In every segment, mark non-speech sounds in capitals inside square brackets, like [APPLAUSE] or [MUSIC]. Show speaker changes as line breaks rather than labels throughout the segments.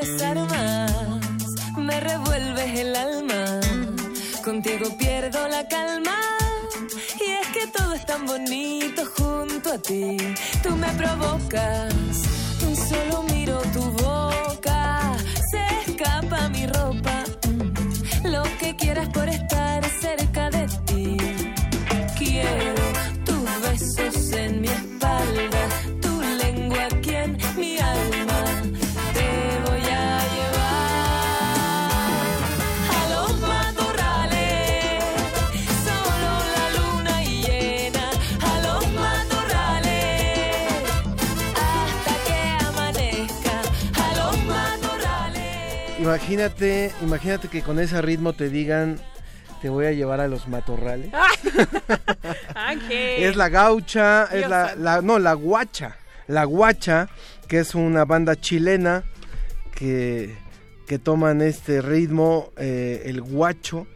desarmas, me revuelves el alma, contigo pierdo la calma. Y es que todo es tan bonito junto a ti, tú me provocas solo miro tu boca, se escapa mi ropa. Lo que quieras por estar cerca de ti. Quiero tus besos en mi espalda,
Imagínate, imagínate que con ese ritmo te digan, te voy a llevar a los matorrales.
Ángel. [LAUGHS]
Es la gaucha, es la- no, la guacha. La guacha, que es una banda chilena que, que toman este ritmo, eh, el guacho,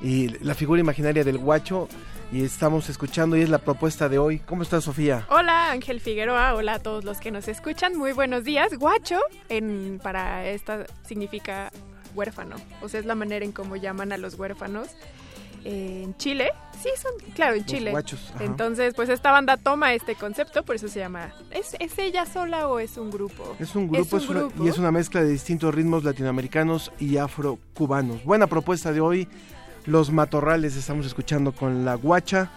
y la figura imaginaria del guacho, y estamos escuchando, y es la propuesta de hoy. ¿Cómo estás, Sofía?
Hola Ángel Figueroa, hola a todos los que nos escuchan, muy buenos días. Guacho, en, para esta significa huérfano, o sea, es la manera en cómo llaman a los huérfanos en Chile. Sí, son, claro, en
Los
Chile.
guachos.
Entonces, pues esta banda toma este concepto, por eso se llama. ¿Es, es ella sola o es un grupo?
Es un grupo,
Es
es
un
una-
grupo.
y es una mezcla de distintos ritmos latinoamericanos y afrocubanos. Buena propuesta de hoy. Los matorrales estamos escuchando con la guacha.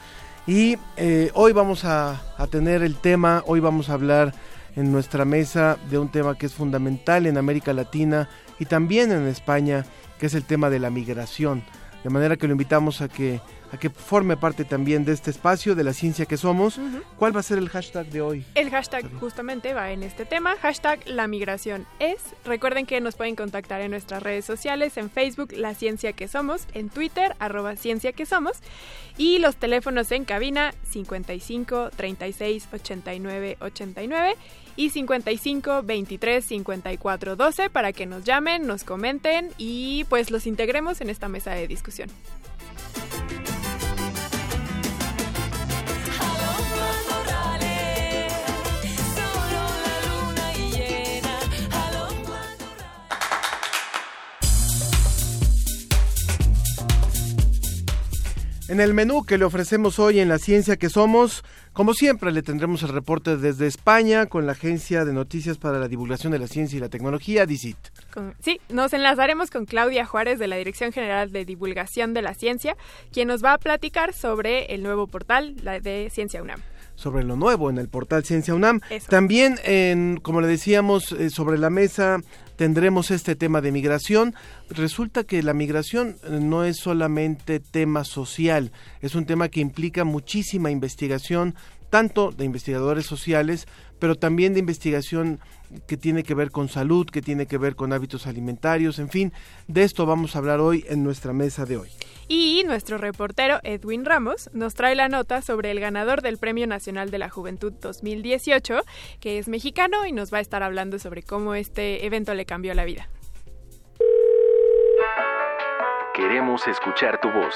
Y eh, hoy vamos a, a tener el tema, hoy vamos a hablar en nuestra mesa de un tema que es fundamental en América Latina y también en España, que es el tema de la migración. De manera que lo invitamos a que, a que forme parte también de este espacio, de la ciencia que somos. ¿Cuál va a ser el hashtag de hoy?
El hashtag justamente va en este tema, hashtag la migración es. Recuerden que nos pueden contactar en nuestras redes sociales, en Facebook, La Ciencia que Somos, en Twitter, arroba Ciencia que Somos, y los teléfonos en cabina 55 36 89 89 y 55 23 54 12 para que nos llamen, nos comenten y pues los integremos en esta mesa de discusión.
En el menú que le ofrecemos hoy en La Ciencia que Somos, como siempre le tendremos el reporte desde España con la Agencia de Noticias para la Divulgación de la Ciencia y la Tecnología, DICIT.
Sí, nos enlazaremos con Claudia Juárez de la Dirección General de Divulgación de la Ciencia, quien nos va a platicar sobre el nuevo portal la de Ciencia UNAM.
Sobre lo nuevo en el portal Ciencia UNAM.
Eso.
También, en, como le decíamos, eh, sobre la mesa tendremos este tema de migración. Resulta que la migración eh, no es solamente tema social, es un tema que implica muchísima investigación, tanto de investigadores sociales, pero también de investigación que tiene que ver con salud, que tiene que ver con hábitos alimentarios, en fin, de esto vamos a hablar hoy en nuestra mesa de hoy.
Y nuestro reportero Edwin Ramos nos trae la nota sobre el ganador del Premio Nacional de la Juventud 2018, que es mexicano y nos va a estar hablando sobre cómo este evento le cambió la vida.
Queremos escuchar tu voz.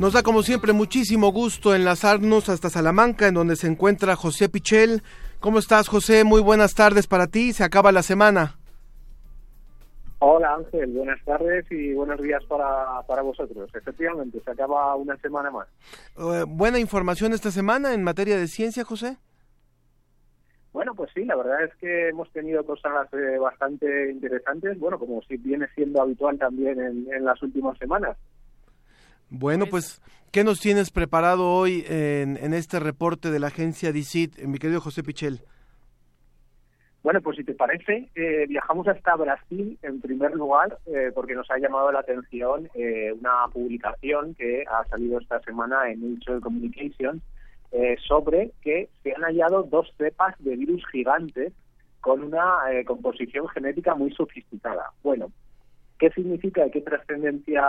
Nos da como siempre muchísimo gusto enlazarnos hasta Salamanca, en donde se encuentra José Pichel. ¿Cómo estás, José? Muy buenas tardes para ti. Se acaba la semana.
Hola Ángel, buenas tardes y buenos días para, para vosotros. Efectivamente, se acaba una semana más.
Eh, buena información esta semana en materia de ciencia, José.
Bueno, pues sí, la verdad es que hemos tenido cosas eh, bastante interesantes, bueno, como si viene siendo habitual también en, en las últimas semanas.
Bueno, pues, ¿qué nos tienes preparado hoy en, en este reporte de la agencia DICIT, mi querido José Pichel?
Bueno, pues si te parece, eh, viajamos hasta Brasil en primer lugar eh, porque nos ha llamado la atención eh, una publicación que ha salido esta semana en Nature Communications eh, sobre que se han hallado dos cepas de virus gigantes con una composición genética muy sofisticada. Bueno, ¿qué significa y qué trascendencia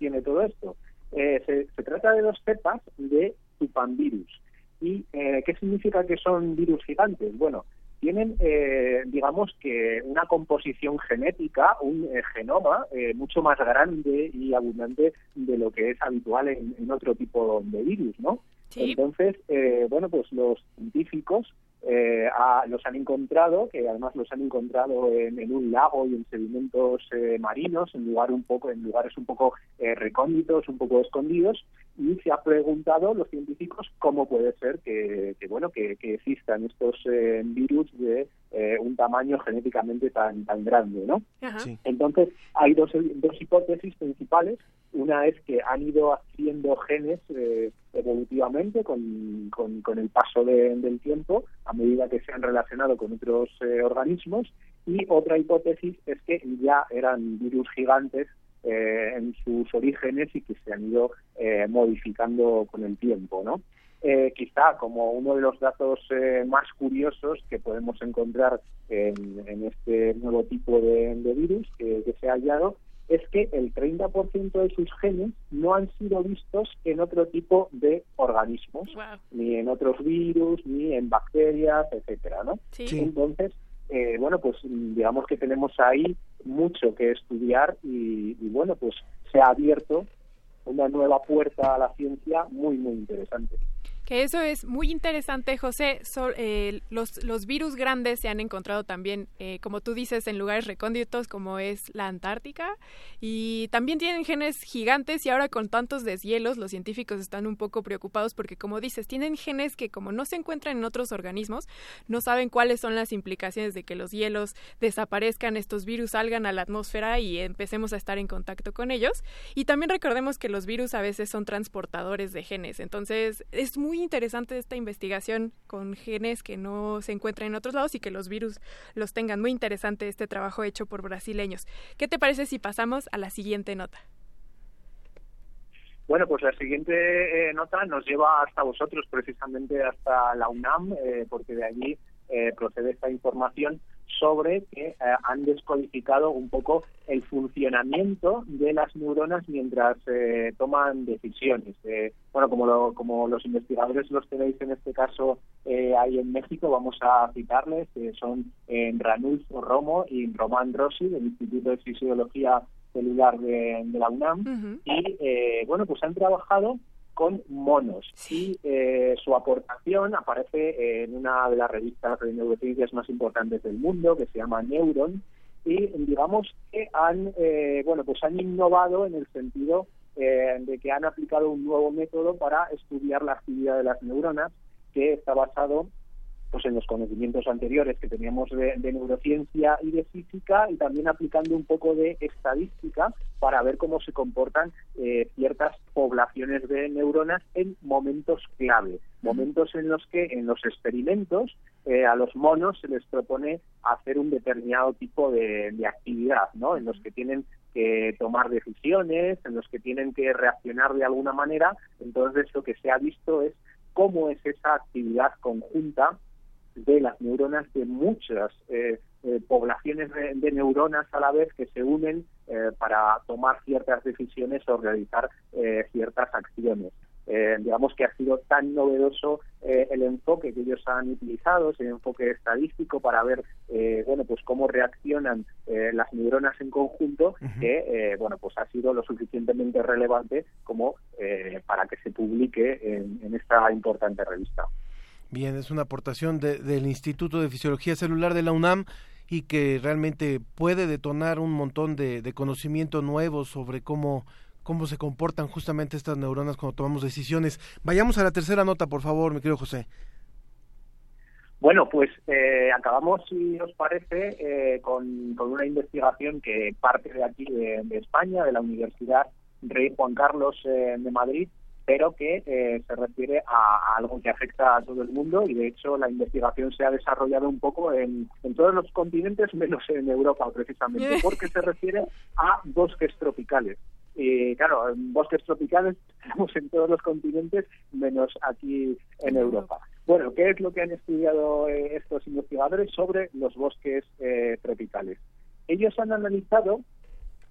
tiene todo esto? Eh, se, se trata de dos cepas de Tupamvirus. ¿Y eh, qué significa que son virus gigantes? Bueno, tienen, eh, digamos que, una composición genética, un eh, genoma eh, mucho más grande y abundante de lo que es habitual en, en otro tipo de virus, ¿no?
Sí.
Entonces, eh, bueno, pues los científicos eh, a- los han encontrado, que además los han encontrado en, en un lago y en sedimentos eh, marinos, en lugar un poco, en lugares un poco eh, recónditos, un poco escondidos, y se ha preguntado los científicos cómo puede ser que, que, bueno, que, que existan estos eh, virus de eh, un tamaño genéticamente tan tan grande, ¿no?
Sí.
Entonces, hay dos, dos hipótesis principales. Una es que han ido haciendo genes eh, evolutivamente con, con, con el paso de- del tiempo a medida que se han relacionado con otros eh, organismos. Y otra hipótesis es que ya eran virus gigantes eh, en sus orígenes y que se han ido eh, modificando con el tiempo, ¿no? Eh, quizá como uno de los datos eh, más curiosos que podemos encontrar en, en este nuevo tipo de, de virus que, que se ha hallado es que el 30% de sus genes no han sido vistos en otro tipo de organismos,
Wow.
ni en otros virus, ni en bacterias, etcétera, ¿no?
Sí.
Sí.
Entonces, eh, bueno, pues digamos que tenemos ahí mucho que estudiar y, y, bueno, pues se ha abierto una nueva puerta a la ciencia muy, muy interesante.
Que eso es muy interesante, José. So- eh, los, los virus grandes se han encontrado también, eh, como tú dices, en lugares recónditos como es la Antártica. Y también tienen genes gigantes y ahora con tantos deshielos los científicos están un poco preocupados porque, como dices, tienen genes que como no se encuentran en otros organismos, no saben cuáles son las implicaciones de que los hielos desaparezcan, estos virus salgan a la atmósfera y empecemos a estar en contacto con ellos. Y también recordemos que los virus a veces son transportadores de genes. Entonces, es muy interesante esta investigación con genes que no se encuentran en otros lados y que los virus los tengan. Muy interesante este trabajo hecho por brasileños. ¿Qué te parece si pasamos a la siguiente nota?
Bueno, pues la siguiente eh, nota nos lleva hasta vosotros, precisamente hasta la UNAM, eh, porque de allí eh, procede esta información sobre que eh, han descodificado un poco el funcionamiento de las neuronas mientras eh, toman decisiones. Eh, bueno, como, lo- como los investigadores los tenéis en este caso eh, ahí en México, vamos a citarles, son en Ranulfo Romo y Román Rossi del Instituto de Fisiología Celular de, de la UNAM
Ujú.
y eh, bueno pues han trabajado con monos. Y eh, su aportación aparece en una de las revistas de neurociencias más importantes del mundo que se llama Neuron. Y digamos que han eh, bueno pues han innovado en el sentido eh, de que han aplicado un nuevo método para estudiar la actividad de las neuronas que está basado pues en los conocimientos anteriores que teníamos de, neurociencia y de física y también aplicando un poco de estadística para ver cómo se comportan eh, ciertas poblaciones de neuronas en momentos clave, momentos en los que en los experimentos eh, a los monos se les propone hacer un determinado tipo de, de actividad, ¿no? En los que tienen que tomar decisiones, en los que tienen que reaccionar de alguna manera. Entonces lo que se ha visto es cómo es esa actividad conjunta de las neuronas de muchas eh, eh, poblaciones de, de neuronas a la vez que se unen eh, para tomar ciertas decisiones o realizar eh, ciertas acciones. Digamos que ha sido tan novedoso eh, el enfoque que ellos han utilizado, ese enfoque estadístico para ver, eh, bueno, pues cómo reaccionan eh, las neuronas en conjunto, que, bueno, pues ha sido lo suficientemente relevante como eh, para que se publique en, en esta importante revista.
Bien, es una aportación de- del Instituto de Fisiología Celular de la UNAM y que realmente puede detonar un montón de, conocimiento nuevo sobre cómo, cómo se comportan justamente estas neuronas cuando tomamos decisiones. Vayamos a la tercera nota, por favor, mi querido José.
Bueno, pues eh, acabamos, si os parece, eh, con, con una investigación que parte de aquí, de, de España, de la Universidad rey Juan Carlos eh, de Madrid, pero que eh, se refiere a, a algo que afecta a todo el mundo y de hecho la investigación se ha desarrollado un poco en, en todos los continentes [LAUGHS] menos en Europa precisamente, [LAUGHS] porque se refiere a bosques tropicales. Y claro, en bosques tropicales [LAUGHS] tenemos en todos los continentes menos aquí en Europa. Bueno, ¿qué es lo que han estudiado eh, estos investigadores sobre los bosques eh, tropicales? Ellos han analizado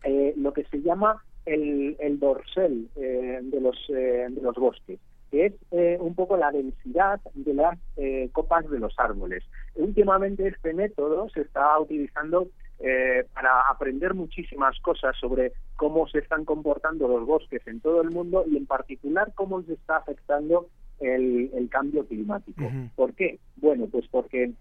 eh, lo que se llama el, el dorsal eh, de, los, eh, de los bosques, que es eh, un poco la densidad de las eh, copas de los árboles. Últimamente este método se está utilizando eh, para aprender muchísimas cosas sobre cómo se están comportando los bosques en todo el mundo y en particular cómo se está afectando el, el cambio climático. ¿Por qué? Bueno, pues porque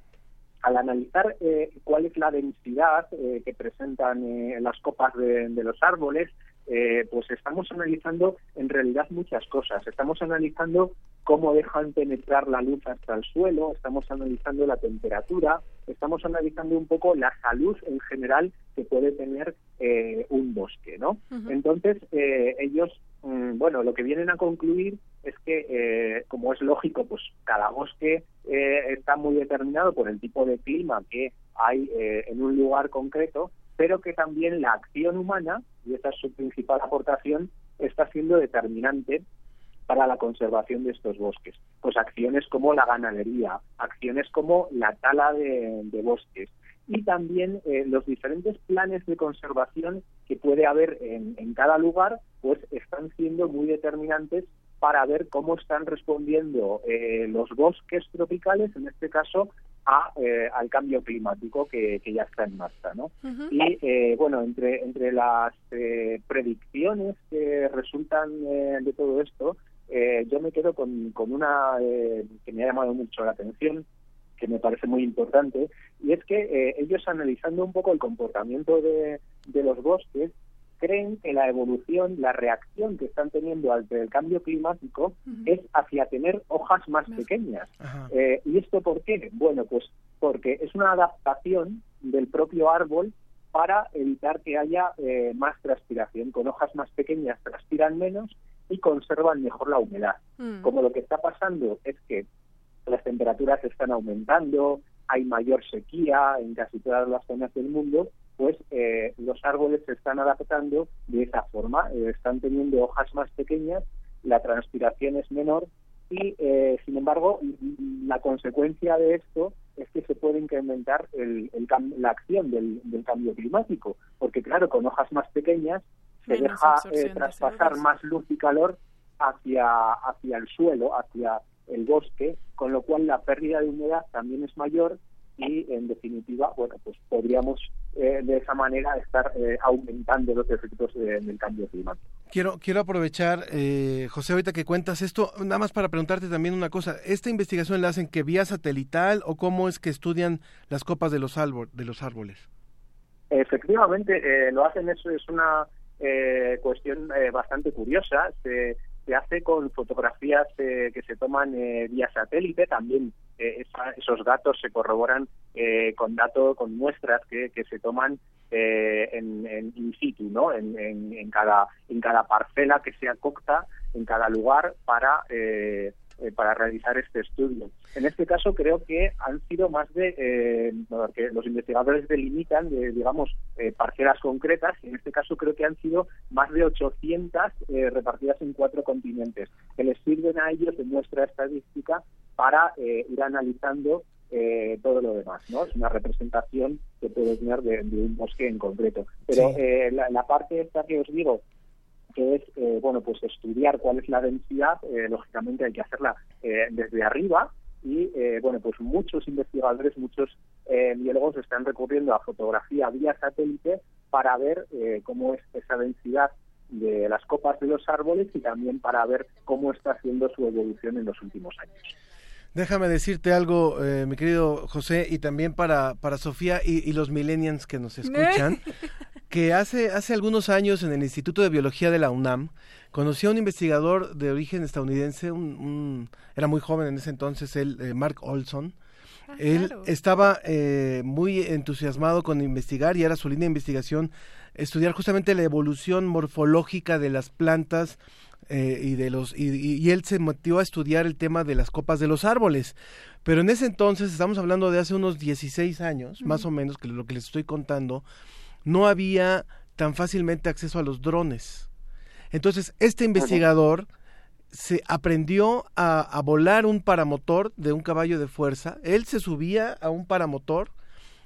al analizar eh, cuál es la densidad eh, que presentan eh, las copas de, de los árboles, eh, pues estamos analizando en realidad muchas cosas. Estamos analizando cómo dejan penetrar la luz hasta el suelo, estamos analizando la temperatura, estamos analizando un poco la salud en general que puede tener eh, un bosque, ¿no? Entonces, eh, ellos, mm, bueno, lo que vienen a concluir es que, eh, como es lógico, pues cada bosque eh, está muy determinado por el tipo de clima que hay eh, en un lugar concreto, pero que también la acción humana, y esa es su principal aportación, está siendo determinante para la conservación de estos bosques. Pues acciones como la ganadería, acciones como la tala de, bosques y también eh, los diferentes planes de conservación que puede haber en cada lugar, pues están siendo muy determinantes para ver cómo están respondiendo eh, los bosques tropicales, en este caso, a, eh, al cambio climático que, que ya está en marcha, ¿no? Y eh, bueno, entre, entre las eh, predicciones que resultan eh, de todo esto, eh, yo me quedo con, con una eh, que me ha llamado mucho la atención, que me parece muy importante, y es que ellos analizando un poco el comportamiento de, de los bosques, creen que la evolución, la reacción que están teniendo ante el cambio climático es hacia tener hojas más pequeñas. Eh, ¿Y esto por qué? Bueno, pues porque es una adaptación del propio árbol para evitar que haya eh, más transpiración. Con hojas más pequeñas transpiran menos y conservan mejor la humedad.
Mm.
Como lo que está pasando es que las temperaturas están aumentando, hay mayor sequía en casi todas las zonas del mundo, pues eh, los árboles se están adaptando de esa forma, eh, están teniendo hojas más pequeñas, la transpiración es menor y, eh, sin embargo, la consecuencia de esto es que se puede incrementar el, el cam- la acción del, del cambio climático, porque claro, con hojas más pequeñas se
Menos
deja eh,
de
traspasar
CO2.
más luz y calor hacia, hacia el suelo, hacia el bosque, con lo cual la pérdida de humedad también es mayor y en definitiva, bueno, pues podríamos eh, de esa manera estar eh, aumentando los efectos de- del cambio climático.
Quiero, quiero aprovechar, eh, José, ahorita que cuentas esto, nada más para preguntarte también una cosa. ¿Esta investigación la hacen que vía satelital o cómo es que estudian las copas de los, árbol, de los árboles?
Efectivamente, eh, lo hacen, eso es una eh, cuestión eh, bastante curiosa. Se, se hace con fotografías eh, que se toman eh, vía satélite. También eh, esa- esos datos se corroboran eh, con datos, con muestras que, que se toman eh, en, en in situ, ¿no? En, en, en cada en cada parcela que se acopta en cada lugar para eh, eh, para realizar este estudio. En este caso creo que han sido más de, eh, los investigadores delimitan, de, digamos, parcelas concretas, y en este caso creo que han sido más de 800 eh, repartidas en cuatro continentes, que les sirven a ellos de muestra estadística para eh, ir analizando eh, todo lo demás, ¿no? Es una representación que puede tener de, de un bosque en concreto. Pero
Sí.
eh, la, la parte esta que os digo, que es eh, bueno pues estudiar cuál es la densidad eh, lógicamente hay que hacerla eh, desde arriba y eh, bueno pues muchos investigadores muchos eh, biólogos están recurriendo a fotografía vía satélite para ver eh, cómo es esa densidad de las copas de los árboles y también para ver cómo está haciendo su evolución en los últimos años.
Déjame decirte algo, eh, mi querido José, y también para, para Sofía y, y los millennials que nos escuchan, [LAUGHS] que hace, hace algunos años en el Instituto de Biología de la UNAM conocí a un investigador de origen estadounidense, un, un- era muy joven en ese entonces, él, eh, Mark Olson,
Él
claro.
estaba eh, muy entusiasmado con investigar y era su línea de investigación estudiar justamente la evolución morfológica de las plantas eh, y de los y, él se motivó a estudiar el tema de las copas de los árboles. Pero en ese entonces, estamos hablando de hace unos 16 años, más o menos, que lo que les estoy contando, no había tan fácilmente acceso a los drones. Entonces, este investigador se aprendió a, a volar un paramotor de un caballo de fuerza. Él se subía a un paramotor,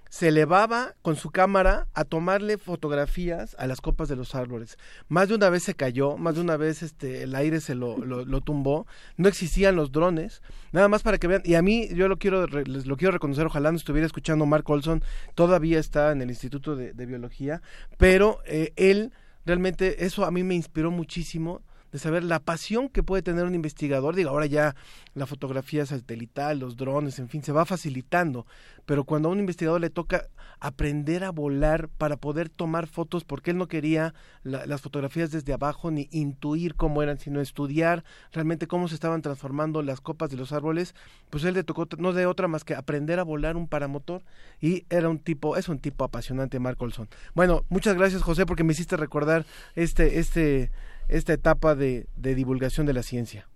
se elevaba con su cámara a tomarle fotografías a las copas de los árboles. Más de una vez se cayó, más de una vez este, el aire se lo, lo, tumbó. No existían los drones. Nada más para que vean. Y a mí, yo lo quiero, les lo quiero reconocer. Ojalá no estuviera escuchando Mark Olson. Todavía está en el Instituto de, de Biología. Pero eh, él, realmente, eso a mí me inspiró muchísimo de saber la pasión que puede tener un investigador. Digo, ahora ya la fotografía satelital, los drones, en fin, se va facilitando. Pero cuando a un investigador le toca aprender a volar para poder tomar fotos, porque él no quería la- las fotografías desde abajo ni intuir cómo eran, sino estudiar realmente cómo se estaban transformando las copas de los árboles, pues él le tocó no de otra más que aprender a volar un paramotor y era un tipo, es un tipo apasionante, Mark Olson. Bueno, muchas gracias José porque me hiciste recordar este, este, esta etapa de, de divulgación de la ciencia.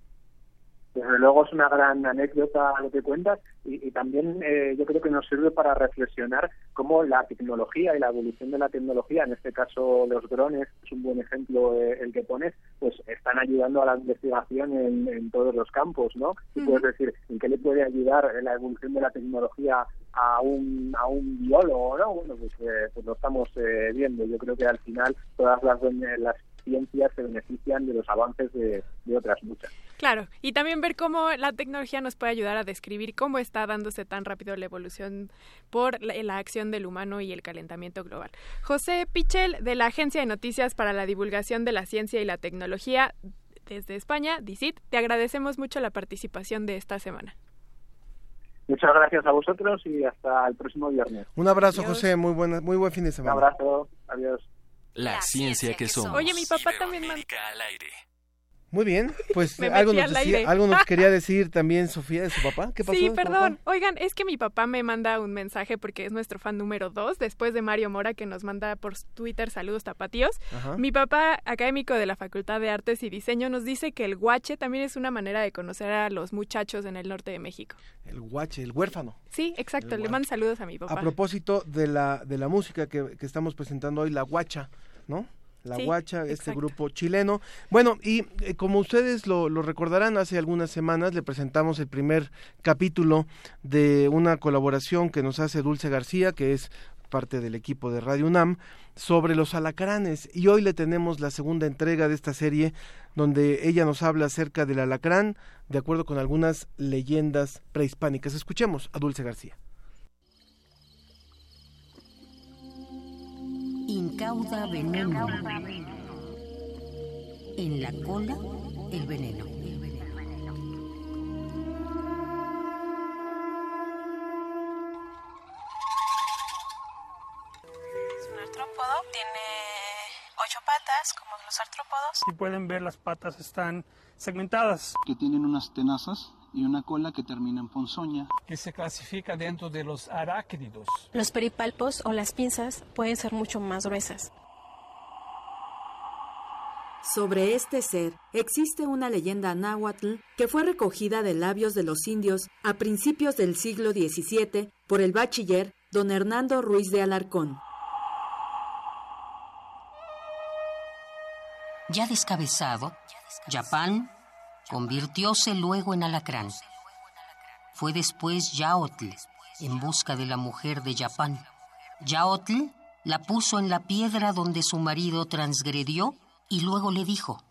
Desde luego es una gran anécdota lo que cuentas y, y también eh, yo creo que nos sirve para reflexionar cómo la tecnología y la evolución de la tecnología, en este caso los drones, es un buen ejemplo eh, el que pones, pues están ayudando a la investigación en, en todos los campos, ¿no? Y puedes decir, ¿en qué le puede ayudar la evolución de la tecnología a un, a un biólogo, ¿no? Bueno, pues, eh, pues lo estamos eh, viendo. Yo creo que al final todas las, las ciencias se benefician de los avances de, de otras muchas.
Claro, y también ver cómo la tecnología nos puede ayudar a describir cómo está dándose tan rápido la evolución por la, la acción del humano y el calentamiento global. José Pichel, de la Agencia de Noticias para la Divulgación de la Ciencia y la Tecnología desde España, DICIT, te agradecemos mucho la participación de esta semana.
Muchas gracias a vosotros y hasta el próximo viernes.
Un abrazo
Adiós.
José, muy, buena, muy buen fin de
Un
semana.
abrazo, adiós.
La ciencia que somos.
Oye, mi papá también
al aire.
Muy bien, pues [LAUGHS] algo nos, decía- algo nos quería [LAUGHS] decir también Sofía de su papá. ¿Qué pasó?
Sí, perdón. Oigan, es que mi papá me manda un mensaje porque es nuestro fan número dos, después de Mario Mora, que nos manda por Twitter saludos tapatíos.
Ajá.
Mi papá, académico de la Facultad de Artes y Diseño, nos dice que el guache también es una manera de conocer a los muchachos en el norte de México.
El guache, el huérfano.
Sí, exacto.
El
Le mando saludos a mi papá.
A propósito de la, de la música que, que estamos presentando hoy, la guacha, ¿no? La
Sí,
guacha, este
exacto.
grupo chileno. Bueno, y eh, como ustedes lo, lo recordarán, hace algunas semanas le presentamos el primer capítulo de una colaboración que nos hace Dulce García, que es parte del equipo de Radio UNAM, sobre los alacranes. Y hoy le tenemos la segunda entrega de esta serie, donde ella nos habla acerca del alacrán, de acuerdo con algunas leyendas prehispánicas. Escuchemos a Dulce García.
Incauda veneno. En la cola, el veneno.
Es un artrópodo, tiene ocho patas, como los artrópodos.
Si pueden ver, las patas están segmentadas.
que tienen unas tenazas y una cola que termina en ponzoña.
Que se clasifica dentro de los arácnidos.
Los peripalpos o las pinzas pueden ser mucho más gruesas.
Sobre este ser existe una leyenda náhuatl que fue recogida de labios de los indios a principios del siglo XVII por el bachiller don Hernando Ruiz de Alarcón.
Ya descabezado, Yapán convirtióse luego en alacrán. Fue después Yaotl en busca de la mujer de Yapán. Yaotl la puso en la piedra donde su marido transgredió y luego le dijo,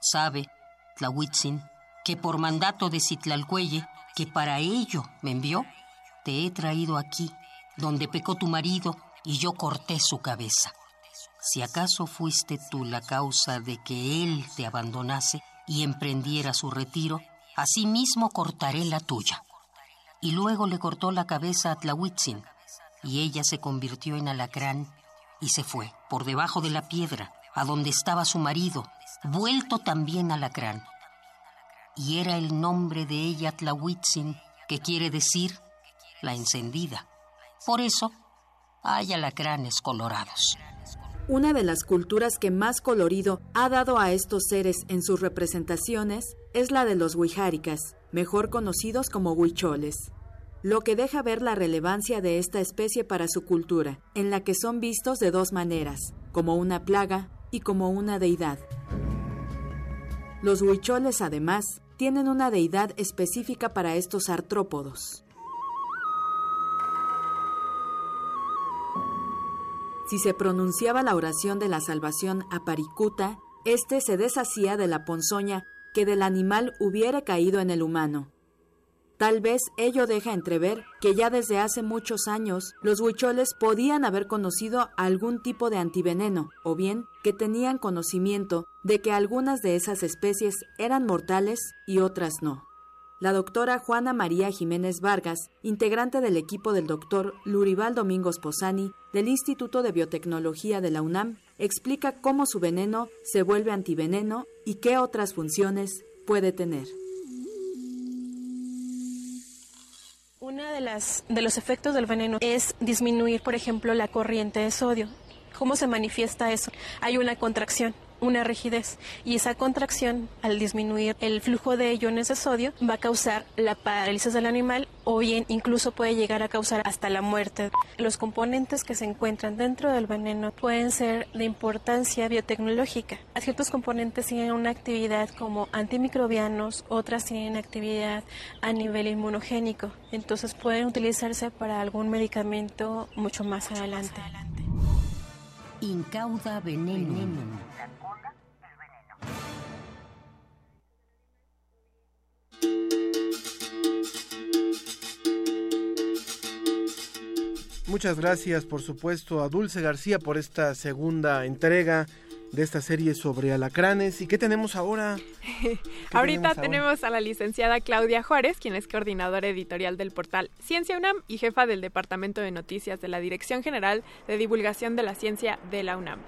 Sabe, Tlahuitzin, que por mandato de Citlalcuelle, que para ello me envió, te he traído aquí, donde pecó tu marido y yo corté su cabeza. Si acaso fuiste tú la causa de que él te abandonase y emprendiera su retiro, asimismo cortaré la tuya. Y luego le cortó la cabeza a Tlahuitzin, y ella se convirtió en alacrán y se fue por debajo de la piedra, a donde estaba su marido, vuelto también alacrán. Y era el nombre de ella Tlahuitzin, que quiere decir la encendida. Por eso hay alacranes colorados.
Una de las culturas que más colorido ha dado a estos seres en sus representaciones es la de los huijáricas, mejor conocidos como huicholes lo que deja ver la relevancia de esta especie para su cultura, en la que son vistos de dos maneras, como una plaga y como una deidad. Los huicholes, además, tienen una deidad específica para estos artrópodos. Si se pronunciaba la oración de la salvación a Paricuta, éste se deshacía de la ponzoña que del animal hubiera caído en el humano, Tal vez ello deja entrever que ya desde hace muchos años los huicholes podían haber conocido algún tipo de antiveneno, o bien que tenían conocimiento de que algunas de esas especies eran mortales y otras no. La doctora Juana María Jiménez Vargas, integrante del equipo del doctor Lurival Domingos Posani del Instituto de Biotecnología de la UNAM, explica cómo su veneno se vuelve antiveneno y qué otras funciones puede tener.
Una de las de los efectos del veneno es disminuir, por ejemplo, la corriente de sodio. ¿Cómo se manifiesta eso? Hay una contracción una rigidez y esa contracción al disminuir el flujo de iones de sodio va a causar la parálisis del animal o bien incluso puede llegar a causar hasta la muerte. Los componentes que se encuentran dentro del veneno pueden ser de importancia biotecnológica. Ciertos componentes tienen una actividad como antimicrobianos, otras tienen actividad a nivel inmunogénico, entonces pueden utilizarse para algún medicamento mucho más adelante.
Incauda veneno.
Muchas gracias, por supuesto, a Dulce García por esta segunda entrega de esta serie sobre alacranes. ¿Y qué tenemos ahora? [LAUGHS]
Ahorita tenemos, a la licenciada Claudia Juárez, quien es coordinadora editorial del portal Ciencia UNAM y jefa del Departamento de Noticias de la Dirección General de Divulgación de la Ciencia de la UNAM.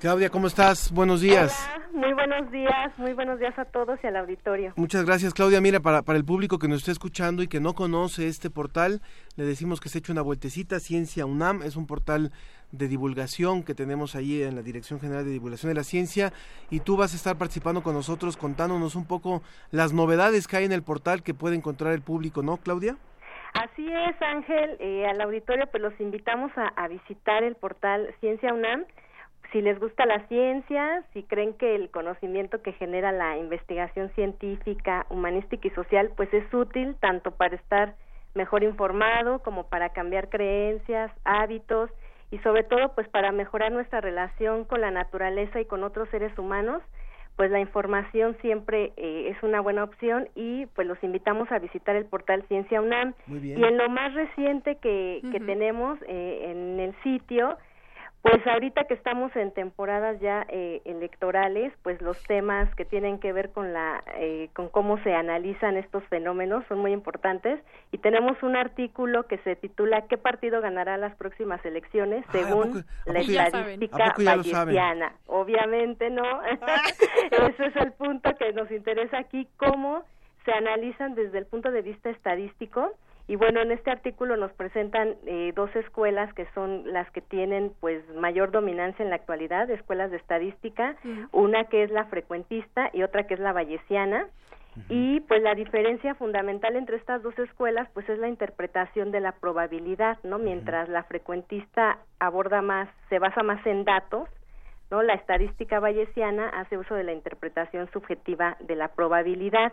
Claudia, ¿cómo estás? Buenos días.
Hola, muy buenos días, muy buenos días a todos y al auditorio.
Muchas gracias, Claudia. Mira, para, para el público que nos está escuchando y que no conoce este portal, le decimos que se eche una vueltecita. Ciencia UNAM es un portal de divulgación que tenemos ahí en la Dirección General de Divulgación de la Ciencia y tú vas a estar participando con nosotros contándonos un poco las novedades que hay en el portal que puede encontrar el público, ¿no, Claudia?
Así es, Ángel. Eh, al auditorio, pues los invitamos a, a visitar el portal Ciencia UNAM si les gusta la ciencia, si creen que el conocimiento que genera la investigación científica, humanística y social, pues es útil tanto para estar mejor informado como para cambiar creencias, hábitos y sobre todo pues para mejorar nuestra relación con la naturaleza y con otros seres humanos, pues la información siempre eh, es una buena opción y pues los invitamos a visitar el portal Ciencia UNAM. Y en lo más reciente que, que tenemos eh, en el sitio, pues ahorita que estamos en temporadas ya eh, electorales, pues los temas que tienen que ver con la eh, con cómo se analizan estos fenómenos son muy importantes y tenemos un artículo que se titula ¿Qué partido ganará las próximas elecciones según la estadística bayesiana? Obviamente no. [LAUGHS] Ese es el punto que nos interesa aquí cómo se analizan desde el punto de vista estadístico y bueno, en este artículo nos presentan eh, dos escuelas que son las que tienen pues mayor dominancia en la actualidad, escuelas de estadística, una que es la frecuentista y otra que es la bayesiana. Y pues la diferencia fundamental entre estas dos escuelas pues es la interpretación de la probabilidad, ¿no? Mientras la frecuentista aborda más, se basa más en datos, ¿no? La estadística bayesiana hace uso de la interpretación subjetiva de la probabilidad.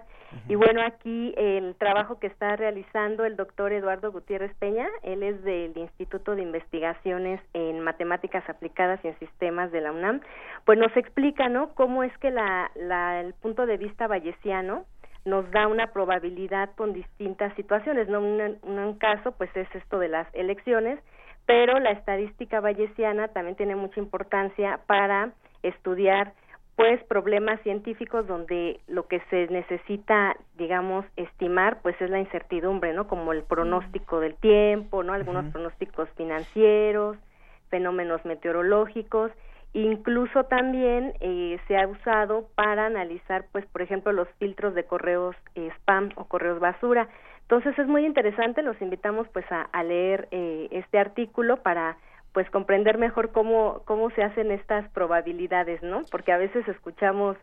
Y bueno, aquí el trabajo que está realizando el doctor Eduardo Gutiérrez Peña, él es del Instituto de Investigaciones en Matemáticas Aplicadas y en Sistemas de la UNAM, pues nos explica, ¿no? Cómo es que la, la, el punto de vista bayesiano nos da una probabilidad con distintas situaciones, ¿no? Un, un caso, pues es esto de las elecciones, pero la estadística bayesiana también tiene mucha importancia para estudiar pues problemas científicos donde lo que se necesita digamos estimar pues es la incertidumbre no como el pronóstico del tiempo no algunos pronósticos financieros fenómenos meteorológicos. Incluso también eh, se ha usado para analizar, pues, por ejemplo, los filtros de correos eh, spam o correos basura. Entonces es muy interesante, los invitamos pues a, a leer eh, este artículo para pues comprender mejor cómo, cómo se hacen estas probabilidades, ¿no? Porque a veces escuchamos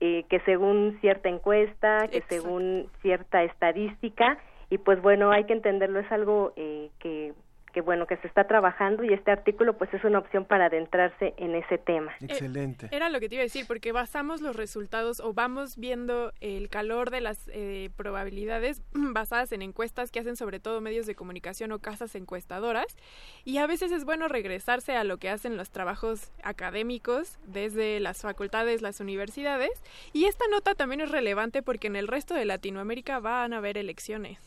eh, que según cierta encuesta, que según cierta estadística, y pues bueno, hay que entenderlo, es algo eh, que que bueno que se está trabajando y este artículo pues es una opción para adentrarse en ese tema.
Excelente.
era lo que te iba a decir porque basamos los resultados o vamos viendo el calor de las eh, probabilidades [CLEARS THROAT] basadas en encuestas que hacen sobre todo medios de comunicación o casas encuestadoras y a veces es bueno regresarse a lo que hacen los trabajos académicos desde las facultades, las universidades y esta nota también es relevante porque en el resto de Latinoamérica van a haber elecciones.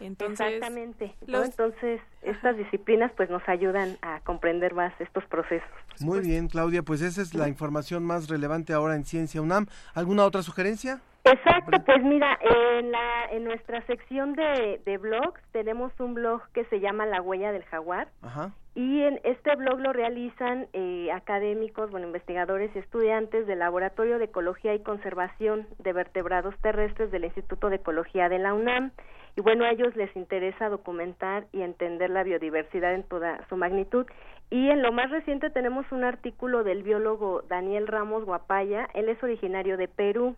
Exactamente. Entonces, estas disciplinas pues nos ayudan a comprender más estos procesos.
Muy bien, Claudia, pues esa es la información más relevante ahora en Ciencia UNAM. ¿Alguna otra sugerencia?
Exacto, pues mira, en, la, en nuestra sección de, de blogs tenemos un blog que se llama La Huella del Jaguar.
Ajá.
Y en este blog lo realizan eh, académicos, bueno, investigadores y estudiantes del Laboratorio de Ecología y Conservación de Vertebrados Terrestres del Instituto de Ecología de la UNAM. Y bueno, a ellos les interesa documentar y entender la biodiversidad en toda su magnitud. Y en lo más reciente tenemos un artículo del biólogo Daniel Ramos Guapaya, él es originario de Perú.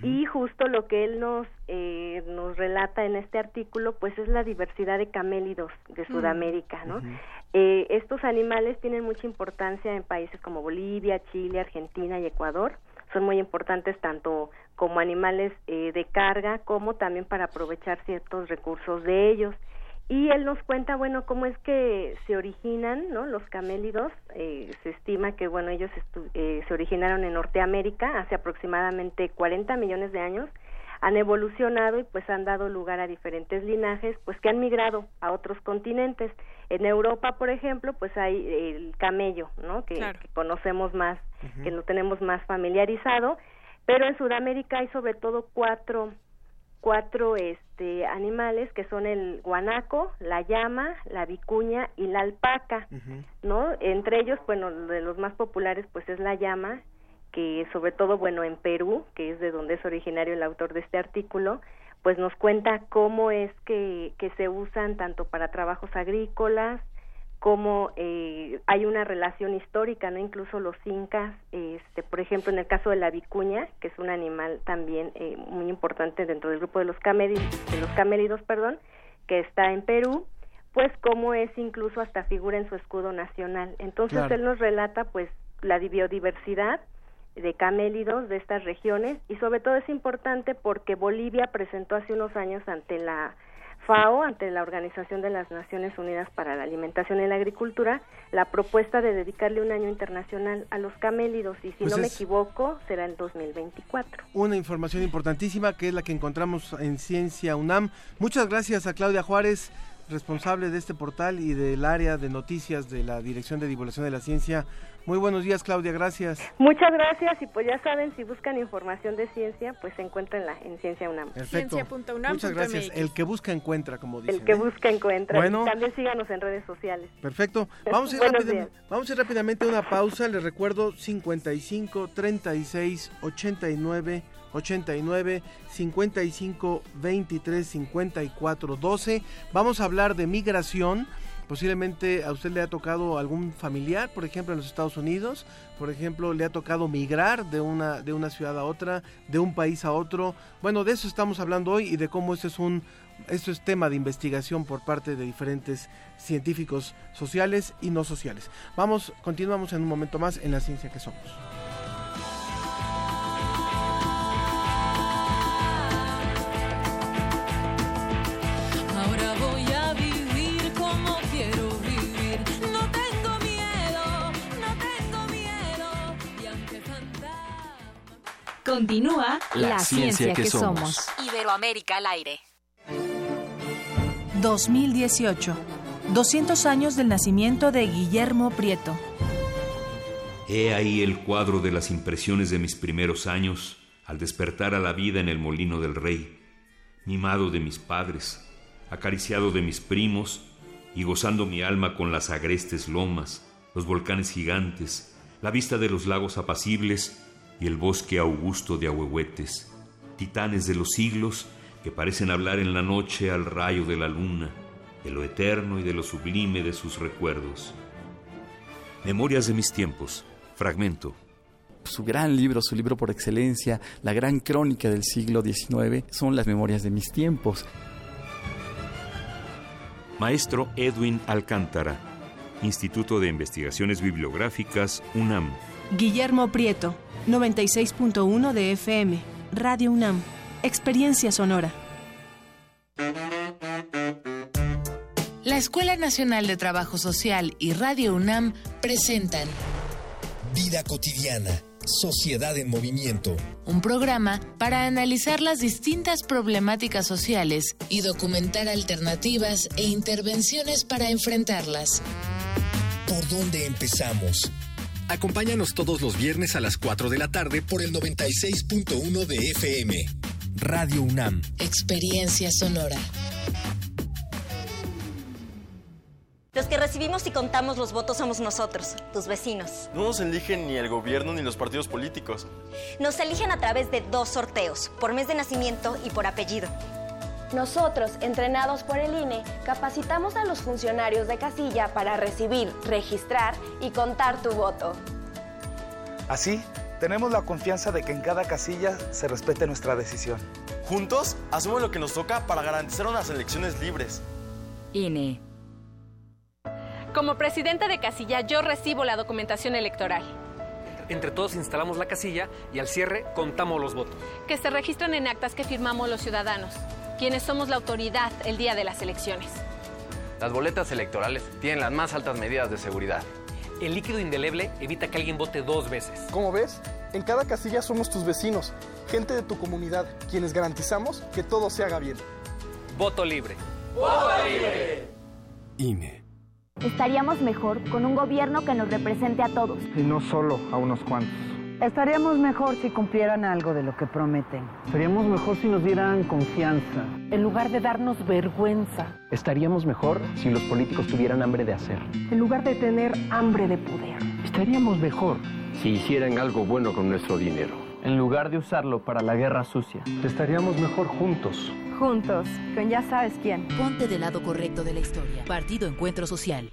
Y justo lo que él nos eh, nos relata en este artículo, pues es la diversidad de camélidos de Sudamérica, ¿no? eh, estos animales tienen mucha importancia en países como Bolivia, Chile, Argentina y Ecuador. Son muy importantes tanto como animales eh, de carga como también para aprovechar ciertos recursos de ellos. Y él nos cuenta bueno cómo es que se originan no los camélidos eh, se estima que bueno ellos eh, se originaron en Norteamérica hace aproximadamente 40 millones de años han evolucionado y pues han dado lugar a diferentes linajes pues que han migrado a otros continentes. En Europa por ejemplo pues hay el camello no que, que conocemos más que lo tenemos más familiarizado pero en Sudamérica hay sobre todo cuatro cuatro este animales que son el guanaco, la llama, la vicuña y la alpaca, ¿no? Entre ellos, bueno, de los más populares pues es la llama, que sobre todo, bueno, en Perú, que es de donde es originario el autor de este artículo, pues nos cuenta cómo es que, que se usan tanto para trabajos agrícolas, cómo eh, hay una relación histórica, no incluso los incas, este, por ejemplo, en el caso de la vicuña, que es un animal también eh, muy importante dentro del grupo de los camélidos, de los camélidos, perdón, que está en Perú, pues cómo es incluso hasta figura en su escudo nacional. Entonces
Claro.
él nos relata, pues, la biodiversidad de camélidos de estas regiones y sobre todo es importante porque Bolivia presentó hace unos años ante la FAO, ante la Organización de las Naciones Unidas para la Alimentación y la Agricultura, la propuesta de dedicarle un año internacional a los camélidos y si
Pues
no me equivoco será en 2024.
Una información importantísima que es la que encontramos en Ciencia UNAM. Muchas gracias a Claudia Juárez, responsable de este portal y del área de noticias de la Dirección de Divulgación de la Ciencia. Muy buenos días, Claudia, gracias.
Muchas gracias y pues ya saben, si buscan información de ciencia, pues encuéntrenla en Ciencia UNAM.
Perfecto. Muchas gracias. El que busca encuentra, como dicen.
El que
¿eh?
busca encuentra.
Bueno.
Y también síganos en redes sociales.
Perfecto. [LAUGHS] Vamos a, ir
Buenos
rápida-
días.
vamos a ir rápidamente a una pausa. Les recuerdo 55 36 89 89 55 23 54 12. Vamos a hablar de migración. Posiblemente a usted le ha tocado algún familiar, por ejemplo, en los Estados Unidos, por ejemplo, le ha tocado migrar de una, de una ciudad a otra, de un país a otro. Bueno, de eso estamos hablando hoy y de cómo esto es un esto es tema de investigación por parte de diferentes científicos sociales y no sociales. Vamos, continuamos en un momento más en la ciencia que somos.
Continúa
La ciencia que somos.
Iberoamérica al aire.
2018. 200 años del nacimiento de Guillermo Prieto.
He ahí el cuadro de las impresiones de mis primeros años al despertar a la vida en el molino del rey, mimado de mis padres, acariciado de mis primos y gozando mi alma con las agrestes lomas, los volcanes gigantes, la vista de los lagos apacibles y el bosque augusto de ahuehuetes, titanes de los siglos que parecen hablar en la noche al rayo de la luna, de lo eterno y de lo sublime de sus recuerdos. Memorias de mis tiempos, fragmento.
Su gran libro, su libro por excelencia, la gran crónica del siglo XIX, son las memorias de mis tiempos.
Maestro Edwin Alcántara, Instituto de Investigaciones Bibliográficas, UNAM.
Guillermo Prieto, 96.1 de FM, Radio UNAM, Experiencia Sonora.
La Escuela Nacional de Trabajo Social y Radio UNAM presentan
Vida cotidiana, Sociedad en Movimiento.
un programa para analizar las distintas problemáticas sociales y documentar alternativas e intervenciones para enfrentarlas.
¿Por dónde empezamos? Acompáñanos todos los viernes a las 4 de la tarde por el 96.1 de FM. Radio UNAM.
Experiencia sonora.
Los que recibimos y contamos los votos somos nosotros, tus vecinos.
No nos eligen ni el gobierno ni los partidos políticos.
Nos eligen a través de dos sorteos, por mes de nacimiento y por apellido.
Nosotros, entrenados por el INE, capacitamos a los funcionarios de casilla para recibir, registrar y contar tu voto.
Así, tenemos la confianza de que en cada casilla se respete nuestra decisión.
Juntos, hacemos lo que nos toca para garantizar unas elecciones libres.
INE.
Como presidente de casilla, yo recibo la documentación electoral,
Entre todos instalamos la casilla y al cierre contamos los votos.
que se registran en actas que firmamos los ciudadanos, quienes somos la autoridad el día de las elecciones.
Las boletas electorales tienen las más altas medidas de seguridad.
El líquido indeleble evita que alguien vote dos veces.
Como ves, en cada casilla somos tus vecinos, gente de tu comunidad, quienes garantizamos que todo se haga bien.
Voto libre.
INE.
Estaríamos mejor con un gobierno que nos represente a todos.
Y no solo a unos cuantos.
Estaríamos mejor si cumplieran algo de lo que prometen.
Estaríamos mejor si nos dieran confianza.
En lugar de darnos vergüenza.
Estaríamos mejor si los políticos tuvieran hambre de hacer.
En lugar de tener hambre de poder.
Estaríamos mejor si hicieran algo bueno con nuestro dinero. En lugar de usarlo para la guerra sucia. Estaríamos mejor juntos.
Juntos, con ya sabes quién.
Ponte del lado correcto de la historia. Partido Encuentro Social.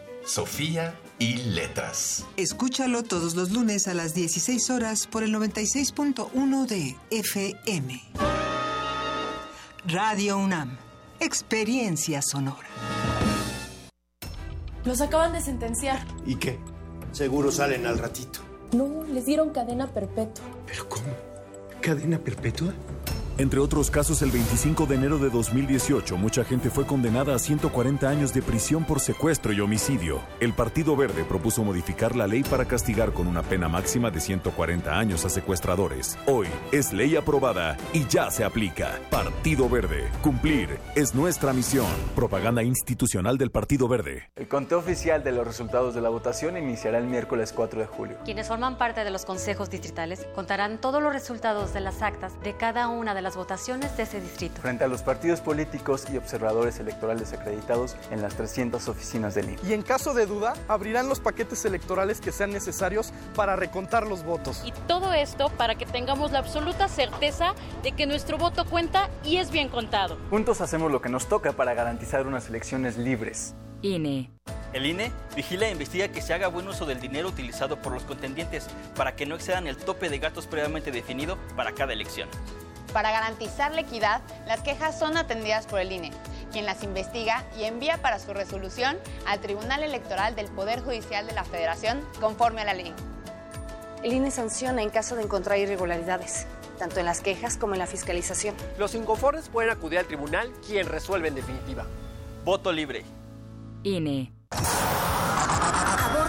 Sofía y Letras.
Escúchalo todos los lunes a las 16 horas por el 96.1 de FM. Radio UNAM. Experiencia sonora.
Los acaban de sentenciar.
¿Y qué? Seguro salen al ratito.
No, les dieron cadena perpetua.
¿Pero cómo? ¿Cadena perpetua?
Entre otros casos, el 25 de enero de 2018, mucha gente fue condenada a 140 años de prisión por secuestro y homicidio. El Partido Verde propuso modificar la ley para castigar con una pena máxima de 140 años a secuestradores. Hoy es ley aprobada y ya se aplica. Partido Verde. Cumplir es nuestra misión. Propaganda institucional del Partido Verde.
El conteo oficial de los resultados de la votación iniciará el miércoles 4 de julio.
Quienes forman parte de los consejos distritales contarán todos los resultados de las actas de cada una de las votaciones de ese distrito.
Frente a los partidos políticos y observadores electorales acreditados en las 300 oficinas del INE.
Y en caso de duda, abrirán los paquetes electorales que sean necesarios para recontar los votos.
Y todo esto para que tengamos la absoluta certeza de que nuestro voto cuenta y es bien contado.
Juntos hacemos lo que nos toca para garantizar unas elecciones libres.
INE.
El INE vigila e investiga que se haga buen uso del dinero utilizado por los contendientes para que no excedan el tope de gastos previamente definido para cada elección.
Para garantizar la equidad, las quejas son atendidas por el INE, quien las investiga y envía para su resolución al Tribunal Electoral del Poder Judicial de la Federación conforme a la ley.
El INE sanciona en caso de encontrar irregularidades, tanto en las quejas como en la fiscalización.
Los inconformes pueden acudir al tribunal, quien resuelve en definitiva.
Voto libre.
INE.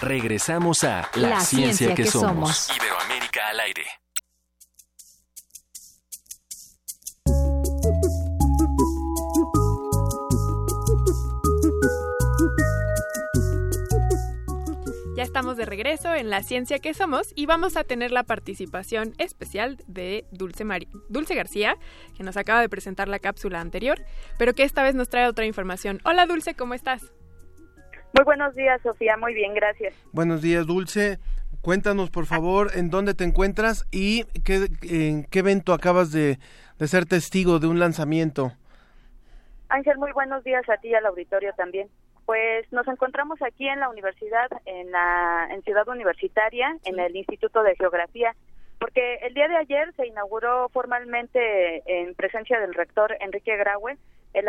Regresamos a La, ciencia, que, somos. Iberoamérica al aire.
Ya estamos de regreso en La Ciencia que Somos y vamos a tener la participación especial de Dulce, Dulce García, que nos acaba de presentar la cápsula anterior, pero que esta vez nos trae otra información. Hola Dulce, ¿cómo estás?
Muy buenos días, Sofía. Muy bien, gracias.
Buenos días, Dulce. Cuéntanos, por favor, en dónde te encuentras y qué, en qué evento acabas de, de ser testigo de un lanzamiento.
Ángel, muy buenos días a ti y al auditorio también. Pues nos encontramos aquí en la universidad, en la en Ciudad Universitaria, en el Instituto de Geografía, porque el día de ayer se inauguró formalmente en presencia del rector Enrique Graue el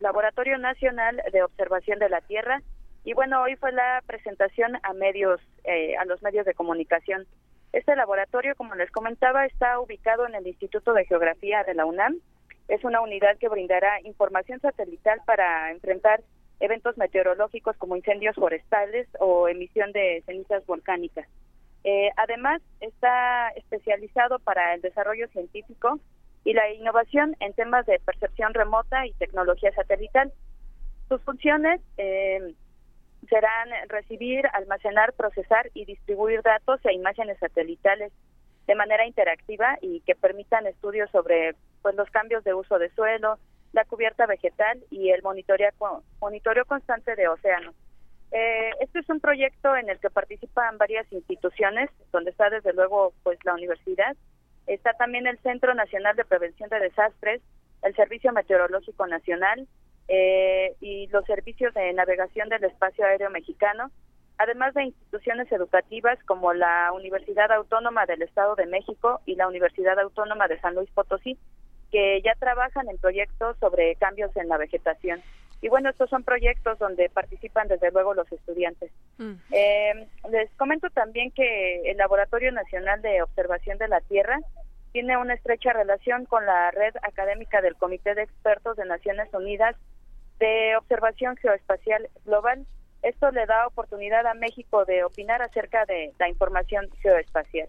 Laboratorio Nacional de Observación de la Tierra y bueno hoy fue la presentación a medios eh, a los medios de comunicación. Este laboratorio, como les comentaba, está ubicado en el Instituto de Geografía de la UNAM. Es una unidad que brindará información satelital para enfrentar eventos meteorológicos como incendios forestales o emisión de cenizas volcánicas. Eh, además, está especializado para el desarrollo científico y la innovación en temas de percepción remota y tecnología satelital. Sus funciones eh, serán recibir, almacenar, procesar y distribuir datos e imágenes satelitales de manera interactiva y que permitan estudios sobre pues, los cambios de uso de suelo, la cubierta vegetal y el monitoreo, constante de océanos. Eh, este es un proyecto en el que participan varias instituciones, donde está desde luego pues la universidad, está también el Centro Nacional de Prevención de Desastres, el Servicio Meteorológico Nacional eh, y los servicios de navegación del espacio aéreo mexicano, además de instituciones educativas como la Universidad Autónoma del Estado de México y la Universidad Autónoma de San Luis Potosí, que ya trabajan en proyectos sobre cambios en la vegetación. Y bueno, estos son proyectos donde participan desde luego los estudiantes. Mm. Eh, les comento también que el Laboratorio Nacional de Observación de la Tierra tiene una estrecha relación con la red académica del Comité de Expertos de Naciones Unidas de Observación Geoespacial Global. Esto le da oportunidad a México de opinar acerca de la información geoespacial.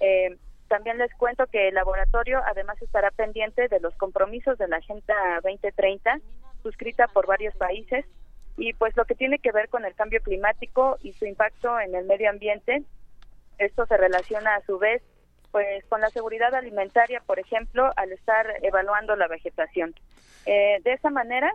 Eh, también les cuento que el laboratorio además estará pendiente de los compromisos de la Agenda 2030 suscrita por varios países y pues lo que tiene que ver con el cambio climático y su impacto en el medio ambiente. Esto se relaciona a su vez pues con la seguridad alimentaria, por ejemplo, al estar evaluando la vegetación. Eh, de esa manera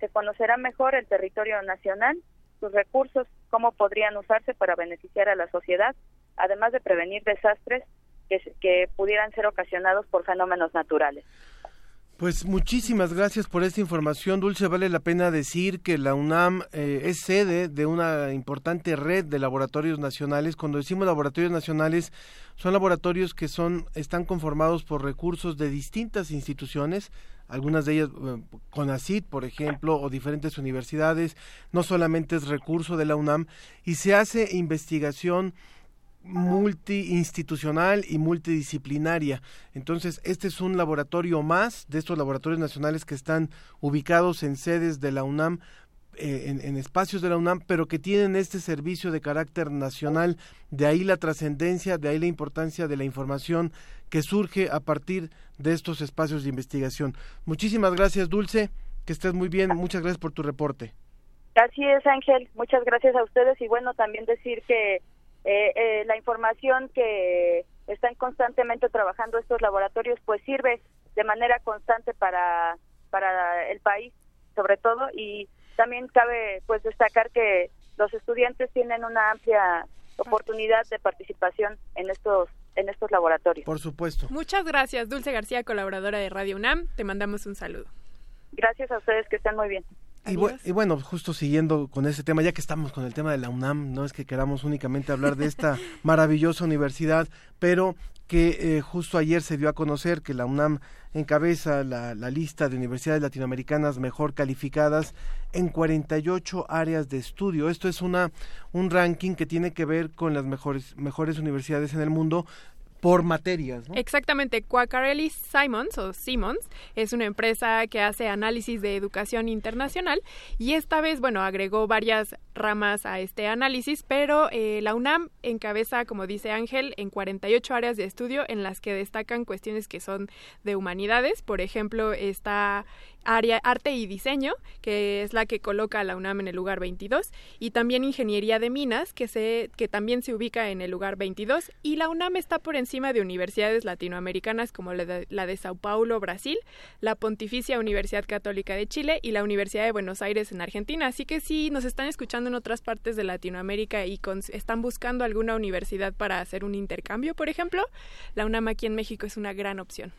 se conocerá mejor el territorio nacional, sus recursos, cómo podrían usarse para beneficiar a la sociedad, además de prevenir desastres que, pudieran ser ocasionados por fenómenos naturales.
Pues muchísimas gracias por esta información, Dulce. Vale la pena decir que la UNAM eh, es sede de una importante red de laboratorios nacionales. Cuando decimos laboratorios nacionales, son laboratorios que son están conformados por recursos de distintas instituciones, algunas de ellas con eh, CONACIT, por ejemplo, o diferentes universidades. No solamente es recurso de la UNAM y se hace investigación multiinstitucional y multidisciplinaria. Entonces, este es un laboratorio más de estos laboratorios nacionales que están ubicados en sedes de la UNAM, eh, en, espacios de la UNAM, pero que tienen este servicio de carácter nacional. De ahí la trascendencia, de ahí la importancia de la información que surge a partir de estos espacios de investigación. Muchísimas gracias, Dulce. Que estés muy bien. Muchas gracias por tu reporte.
Así es, Ángel. Muchas gracias a ustedes y bueno, también decir que eh, eh, la información que están constantemente trabajando estos laboratorios pues sirve de manera constante para para el país sobre todo y también cabe pues destacar que los estudiantes tienen una amplia oportunidad de participación en estos en estos laboratorios.
Por supuesto.
Muchas gracias, Dulce García, colaboradora de Radio UNAM. Te mandamos un saludo.
Gracias a ustedes, que estén muy bien.
Y, bueno, justo siguiendo con ese tema, ya que estamos con el tema de la UNAM, no es que queramos únicamente hablar de esta [LAUGHS] maravillosa universidad, pero que eh, justo ayer se dio a conocer que la UNAM encabeza la, la, lista de universidades latinoamericanas mejor calificadas en 48 áreas de estudio. Esto es una un ranking que tiene que ver con las mejores mejores universidades en el mundo por materias. ¿no?
Exactamente, Quaccarelli Simons o Simons es una empresa que hace análisis de educación internacional y esta vez, bueno, agregó varias ramas a este análisis, pero eh, la UNAM encabeza, como dice Ángel, en 48 áreas de estudio en las que destacan cuestiones que son de humanidades. Por ejemplo, está área arte y diseño, que es la que coloca a la UNAM en el lugar 22, y también ingeniería de minas, que, se, que también se ubica en el lugar 22, y la UNAM está por encima de universidades latinoamericanas como la de, la de Sao Paulo, Brasil, la Pontificia Universidad Católica de Chile y la Universidad de Buenos Aires en Argentina. Así que si nos están escuchando en otras partes de Latinoamérica y están buscando alguna universidad para hacer un intercambio, por ejemplo, la UNAM aquí en México es una gran opción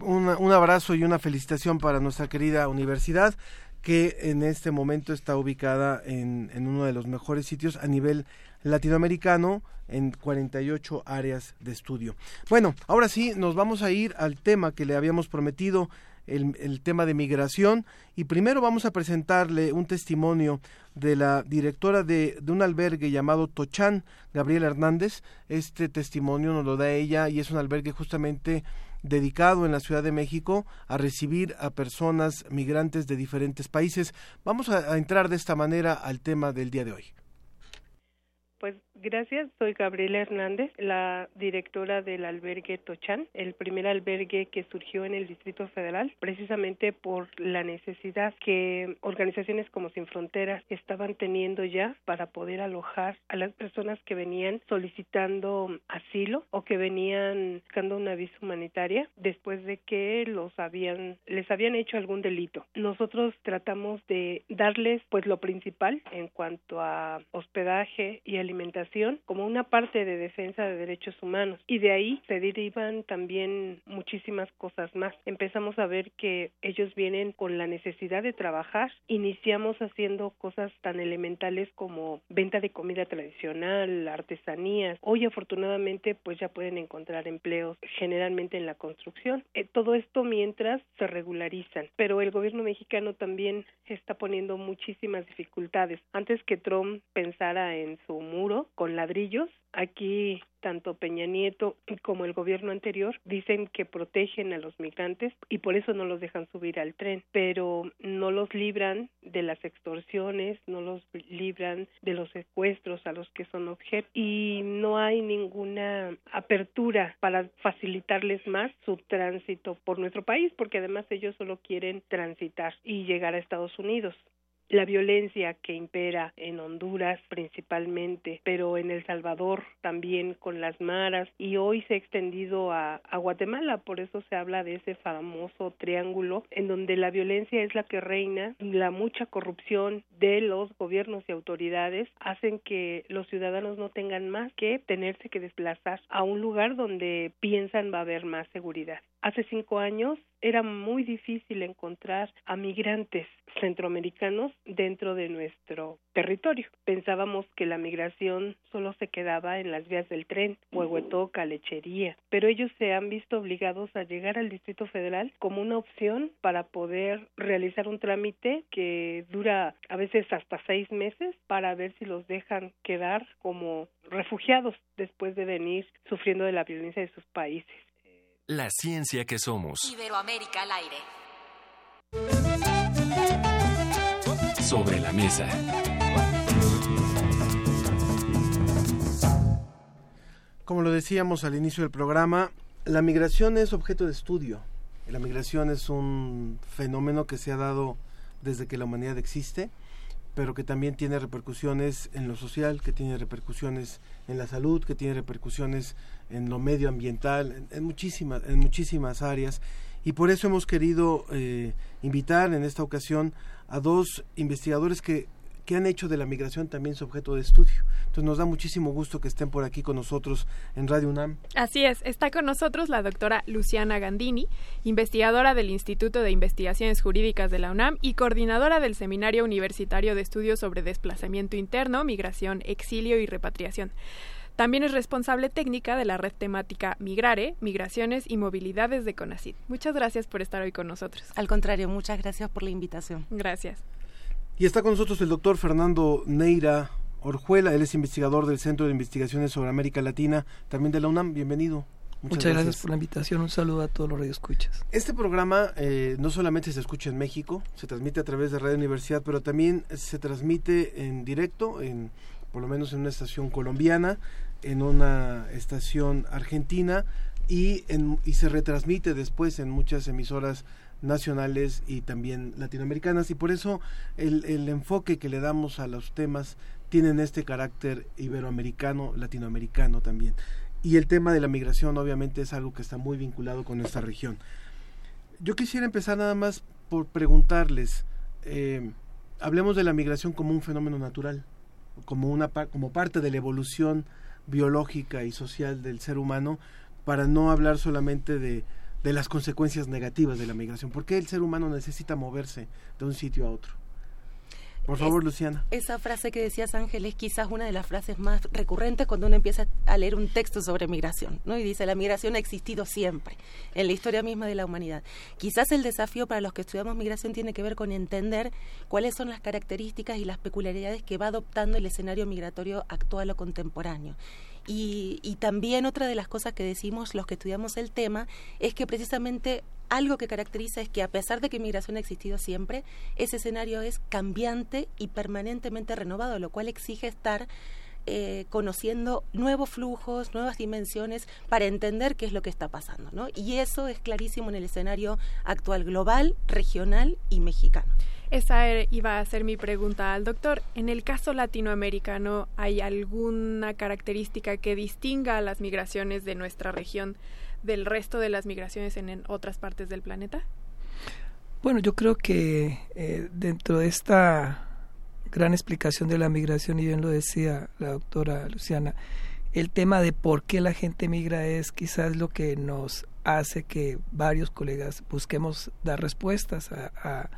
un, abrazo y una felicitación para nuestra querida universidad que en este momento está ubicada en, en uno de los mejores sitios a nivel latinoamericano en 48 áreas de estudio. Bueno, ahora sí, nos vamos a ir al tema que le habíamos prometido, el, el, tema de migración, y primero vamos a presentarle un testimonio de la directora de, de un albergue llamado Tochán, Gabriela Hernández. Este testimonio nos lo da ella y es un albergue justamente dedicado en la Ciudad de México a recibir a personas migrantes de diferentes países. Vamos a, entrar de esta manera al tema del día de hoy.
Pues gracias, soy Gabriela Hernández, la directora del albergue Tochán, el primer albergue que surgió en el Distrito Federal, precisamente por la necesidad que organizaciones como Sin Fronteras estaban teniendo ya para poder alojar a las personas que venían solicitando asilo o que venían buscando una visa humanitaria después de que los habían les habían hecho algún delito. Nosotros tratamos de darles pues lo principal en cuanto a hospedaje y alimentación como una parte de defensa de derechos humanos y de ahí se derivan también muchísimas cosas más. Empezamos a ver que ellos vienen con la necesidad de trabajar, iniciamos haciendo cosas tan elementales como venta de comida tradicional, artesanías. Hoy afortunadamente pues ya pueden encontrar empleos generalmente en la construcción. Eh, todo esto mientras se regularizan, pero el gobierno mexicano también está poniendo muchísimas dificultades. Antes que Trump pensara en su muro con ladrillos. Aquí tanto Peña Nieto como el gobierno anterior dicen que protegen a los migrantes y por eso no los dejan subir al tren, pero no los libran de las extorsiones, no los libran de los secuestros a los que son objeto y no hay ninguna apertura para facilitarles más su tránsito por nuestro país porque además ellos solo quieren transitar y llegar a Estados Unidos la violencia que impera en Honduras principalmente, pero en El Salvador también con las maras y hoy se ha extendido a, Guatemala, por eso se habla de ese famoso triángulo en donde la violencia es la que reina, la mucha corrupción de los gobiernos y autoridades hacen que los ciudadanos no tengan más que tenerse que desplazar a un lugar donde piensan va a haber más seguridad. Hace cinco años era muy difícil encontrar a migrantes centroamericanos dentro de nuestro territorio. Pensábamos que la migración solo se quedaba en las vías del tren, Huehuetoca, Lechería, pero ellos se han visto obligados a llegar al Distrito Federal como una opción para poder realizar un trámite que dura a veces hasta seis meses para ver si los dejan quedar como refugiados después de venir sufriendo de la violencia de sus países.
La ciencia que somos.
Iberoamérica al aire.
Sobre la mesa.
Como lo decíamos al inicio del programa, la migración es objeto de estudio. La migración es un fenómeno que se ha dado desde que la humanidad existe, pero que también tiene repercusiones en lo social, que tiene repercusiones en la salud, que tiene repercusiones en lo medioambiental, en, muchísimas, en muchísimas áreas. Y por eso hemos querido eh, invitar en esta ocasión a dos investigadores que que han hecho de la migración también su objeto de estudio. Entonces nos da muchísimo gusto que estén por aquí con nosotros en Radio UNAM.
Así es, está con nosotros la doctora Luciana Gandini, investigadora del Instituto de Investigaciones Jurídicas de la UNAM y coordinadora del Seminario Universitario de Estudios sobre Desplazamiento Interno, Migración, Exilio y Repatriación. También es responsable técnica de la red temática Migrare, Migraciones y Movilidades de CONACID. Muchas gracias por estar hoy con nosotros.
Al contrario, muchas gracias por la invitación.
Gracias.
Y está con nosotros el doctor Fernando Neira Orjuela, él es investigador del Centro de Investigaciones sobre América Latina, también de la UNAM. Bienvenido.
Muchas, gracias. por la invitación. Un saludo a todos los radioescuchas.
Este programa eh, no solamente se escucha en México, se transmite a través de Radio Universidad, pero también se transmite en directo, en por lo menos en una estación colombiana, en una estación argentina y, en, y se retransmite después en muchas emisoras nacionales y también latinoamericanas y por eso el, el enfoque que le damos a los temas tienen este carácter iberoamericano, latinoamericano también. Y el tema de la migración obviamente es algo que está muy vinculado con nuestra región. Yo quisiera empezar nada más por preguntarles, eh, hablemos de la migración como un fenómeno natural, como, una, como parte de la evolución biológica y social del ser humano, para no hablar solamente de, de las consecuencias negativas de la migración. ¿Por qué el ser humano necesita moverse de un sitio a otro? Por favor, Luciana.
Esa frase que decías, Ángel, es quizás una de las frases más recurrentes cuando uno empieza a leer un texto sobre migración, ¿no? Y dice, la migración ha existido siempre, en la historia misma de la humanidad. Quizás el desafío para los que estudiamos migración tiene que ver con entender cuáles son las características y las peculiaridades que va adoptando el escenario migratorio actual o contemporáneo. Y, y, también otra de las cosas que decimos los que estudiamos el tema es que precisamente algo que caracteriza es que a pesar de que migración ha existido siempre, ese escenario es cambiante y permanentemente renovado, lo cual exige estar eh, conociendo nuevos flujos, nuevas dimensiones para entender qué es lo que está pasando. ¿no? Y eso es clarísimo en el escenario actual global, regional y mexicano.
Esa iba a ser mi pregunta al doctor. En el caso latinoamericano, ¿hay alguna característica que distinga a las migraciones de nuestra región del resto de las migraciones en, otras partes del planeta?
Bueno, yo creo que eh, dentro de esta gran explicación de la migración, y bien lo decía la doctora Luciana, el tema de por qué la gente migra es quizás lo que nos hace que varios colegas busquemos dar respuestas a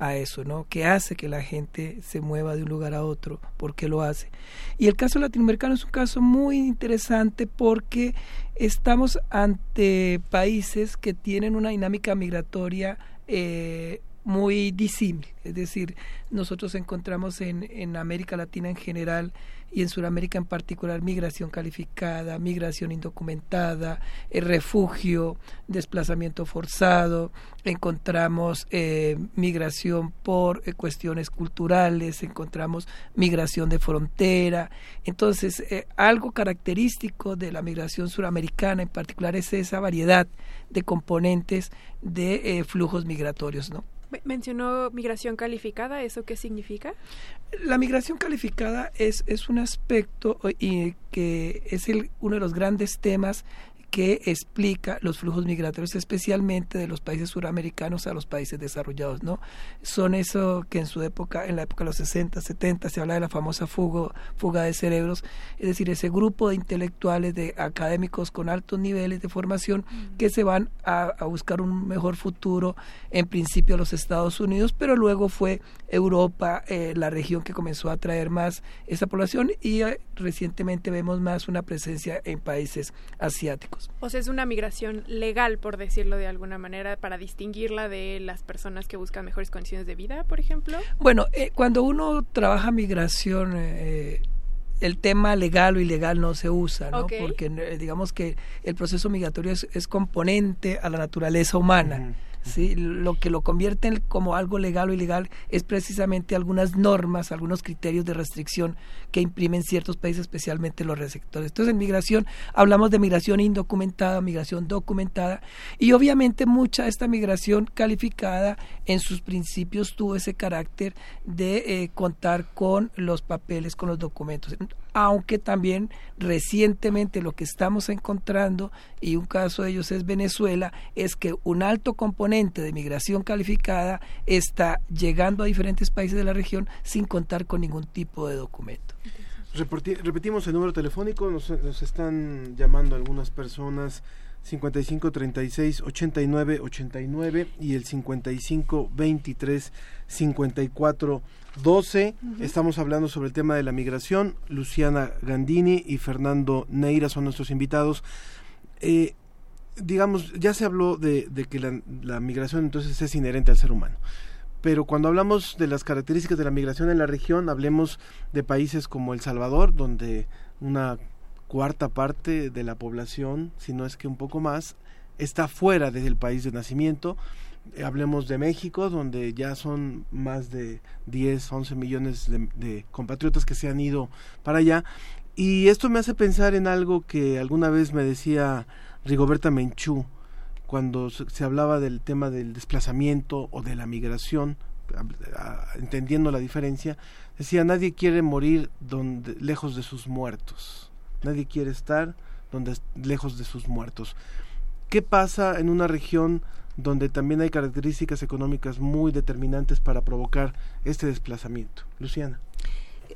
eso, ¿no? ¿Qué hace que la gente se mueva de un lugar a otro? ¿Por qué lo hace? Y el caso latinoamericano es un caso muy interesante porque estamos ante países que tienen una dinámica migratoria eh, muy disímil. Es decir, nosotros encontramos en, en América Latina en general y en Sudamérica en particular migración calificada, migración indocumentada, el refugio, desplazamiento forzado, encontramos eh, migración por eh, cuestiones culturales, encontramos migración de frontera. Entonces, eh, algo característico de la migración suramericana en particular es esa variedad de componentes de flujos migratorios, ¿no?
Mencionó migración calificada, ¿eso qué significa?
La migración calificada es, es un aspecto y que es el, uno de los grandes temas que explica los flujos migratorios, especialmente de los países suramericanos a los países desarrollados, ¿no? Son eso que en su época, en la época de los 60, 70, se habla de la famosa fuga, fuga de cerebros, es decir, ese grupo de intelectuales, de académicos con altos niveles de formación mm. que se van a, buscar un mejor futuro, en principio a los Estados Unidos, pero luego fue Europa eh, la región que comenzó a atraer más esa población y eh, recientemente vemos más una presencia en países asiáticos.
O sea, es una migración legal, por decirlo de alguna manera, para distinguirla de las personas que buscan mejores condiciones de vida, por ejemplo.
Bueno, eh, cuando uno trabaja migración, eh, el tema legal o ilegal no se usa, ¿no? Porque eh, digamos que el proceso migratorio es, componente a la naturaleza humana. ¿Sí? Lo que lo convierte como algo legal o ilegal es precisamente algunas normas, algunos criterios de restricción que imprimen ciertos países, especialmente los receptores. Entonces, en migración hablamos de migración indocumentada, migración documentada, y obviamente mucha de esta migración calificada en sus principios tuvo ese carácter de eh, contar con los papeles, con los documentos. Aunque también recientemente lo que estamos encontrando, y un caso de ellos es Venezuela, es que un alto componente de migración calificada está llegando a diferentes países de la región sin contar con ningún tipo de documento.
repetimos el número telefónico, nos, nos están llamando algunas personas 55 36 89 89 y el 55 23 54 12. Estamos hablando sobre el tema de la migración. Luciana Gandini y Fernando Neira son nuestros invitados. Eh, digamos, ya se habló de, que la, la, migración entonces es inherente al ser humano. Pero cuando hablamos de las características de la migración en la región, hablemos de países como El Salvador, donde una cuarta parte de la población, si no es que un poco más, está fuera del país de nacimiento. Hablemos de México, donde ya son más de 10, 11 millones de, compatriotas que se han ido para allá. Y esto me hace pensar en algo que alguna vez me decía Rigoberta Menchú, cuando se hablaba del tema del desplazamiento o de la migración, entendiendo la diferencia, decía, nadie quiere morir donde, lejos de sus muertos Nadie quiere estar donde lejos de sus muertos. ¿Qué pasa en una región donde también hay características económicas muy determinantes para provocar este desplazamiento? Luciana.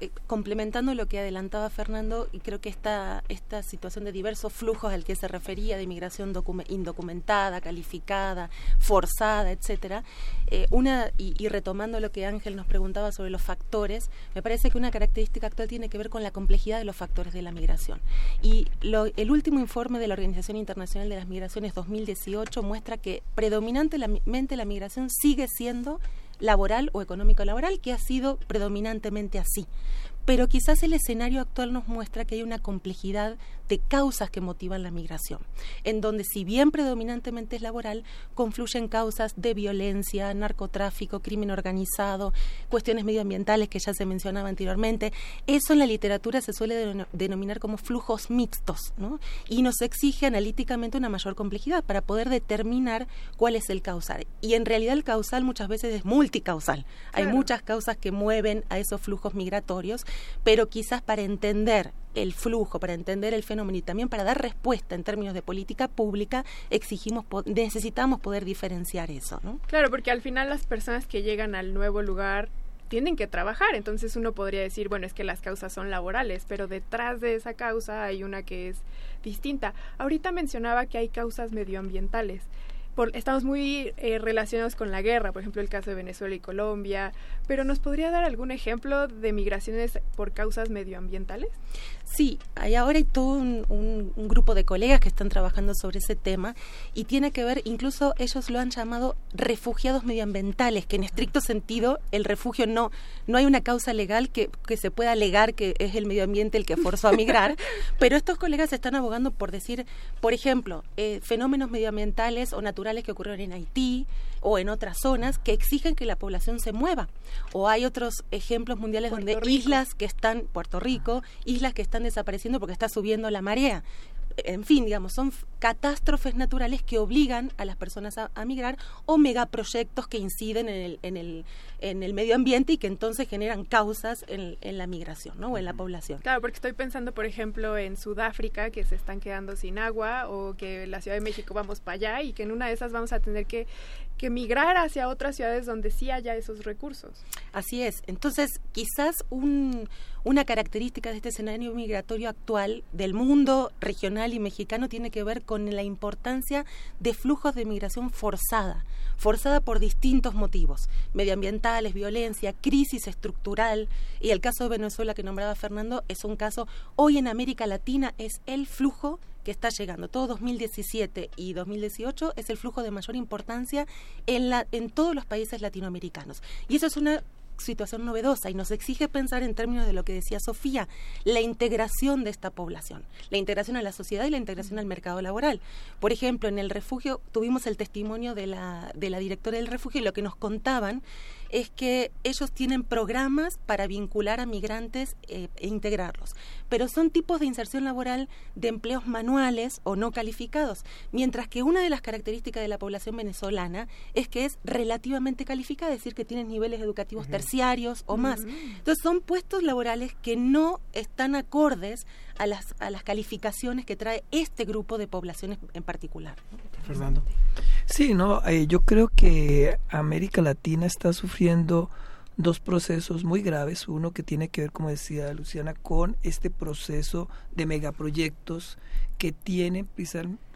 Eh, complementando lo que adelantaba Fernando, y creo que esta, esta situación de diversos flujos al que se refería, de inmigración indocumentada, calificada, forzada, etcétera, eh, una, y, retomando lo que Ángel nos preguntaba sobre los factores, me parece que una característica actual tiene que ver con la complejidad de los factores de la migración. Y el último informe de la Organización Internacional de las Migraciones 2018 muestra que predominantemente la migración sigue siendo laboral o económico-laboral, que ha sido predominantemente así. Pero quizás el escenario actual nos muestra que hay una complejidad de causas que motivan la migración, en donde si bien predominantemente es laboral, confluyen causas de violencia, narcotráfico, crimen organizado, cuestiones medioambientales que ya se mencionaba anteriormente. Eso en la literatura se suele denominar como flujos mixtos, ¿no? Y nos exige analíticamente una mayor complejidad para poder determinar cuál es el causal. Y en realidad el causal muchas veces es multicausal. Hay muchas causas que mueven a esos flujos migratorios pero quizás para entender el flujo, para entender el fenómeno y también para dar respuesta en términos de política pública, exigimos, necesitamos poder diferenciar eso, ¿no?
Claro, porque al final las personas que llegan al nuevo lugar tienen que trabajar, entonces uno podría decir, bueno, es que las causas son laborales, pero detrás de esa causa hay una que es distinta. Ahorita mencionaba que hay causas medioambientales estamos muy eh, relacionados con la guerra, por ejemplo el caso de Venezuela y Colombia, pero ¿nos podría dar algún ejemplo de migraciones por causas medioambientales?
Sí, hay ahora hay todo un, grupo de colegas que están trabajando sobre ese tema y tiene que ver, incluso ellos lo han llamado refugiados medioambientales, que en estricto sentido el refugio no, no hay una causa legal que, que se pueda alegar que es el medio ambiente el que forzó a migrar, [LAUGHS] pero estos colegas están abogando por decir, por ejemplo, eh, fenómenos medioambientales o naturales que ocurrieron en Haití, o en otras zonas que exigen que la población se mueva. O hay otros ejemplos mundiales donde islas que están, Puerto Rico, islas que están desapareciendo porque está subiendo la marea en fin, digamos, son catástrofes naturales que obligan a las personas a, migrar o megaproyectos que inciden en el, en, el, en el medio ambiente y que entonces generan causas en, la migración ¿no? o en la población.
Claro, porque estoy pensando, por ejemplo, en Sudáfrica, que se están quedando sin agua, o que en la Ciudad de México vamos para allá y que en una de esas vamos a tener que, que migrar hacia otras ciudades donde sí haya esos recursos.
Así es. Entonces, quizás un una característica de este escenario migratorio actual del mundo regional y mexicano tiene que ver con la importancia de flujos de migración forzada, forzada por distintos motivos, medioambientales, violencia, crisis estructural, y el caso de Venezuela que nombraba Fernando es un caso, hoy en América Latina es el flujo que está llegando. Todo 2017 y 2018 es el flujo de mayor importancia en, la, en todos los países latinoamericanos. Y eso es una situación novedosa y nos exige pensar en términos de lo que decía Sofía, la integración de esta población, la integración a la sociedad y la integración al mercado laboral. Por ejemplo, en el refugio tuvimos el testimonio de la, de la directora del refugio y lo que nos contaban es que ellos tienen programas para vincular a migrantes eh, e integrarlos, pero son tipos de inserción laboral de empleos manuales o no calificados, mientras que una de las características de la población venezolana es que es relativamente calificada, es decir, que tienen niveles educativos terciarios o más. Entonces son puestos laborales que no están acordes a las, a las calificaciones que trae este grupo de poblaciones en particular.
Fernando.
Sí, no, eh, yo creo que América Latina está sufriendo dos procesos muy graves. Uno que tiene que ver, como decía Luciana, con este proceso de megaproyectos que tienen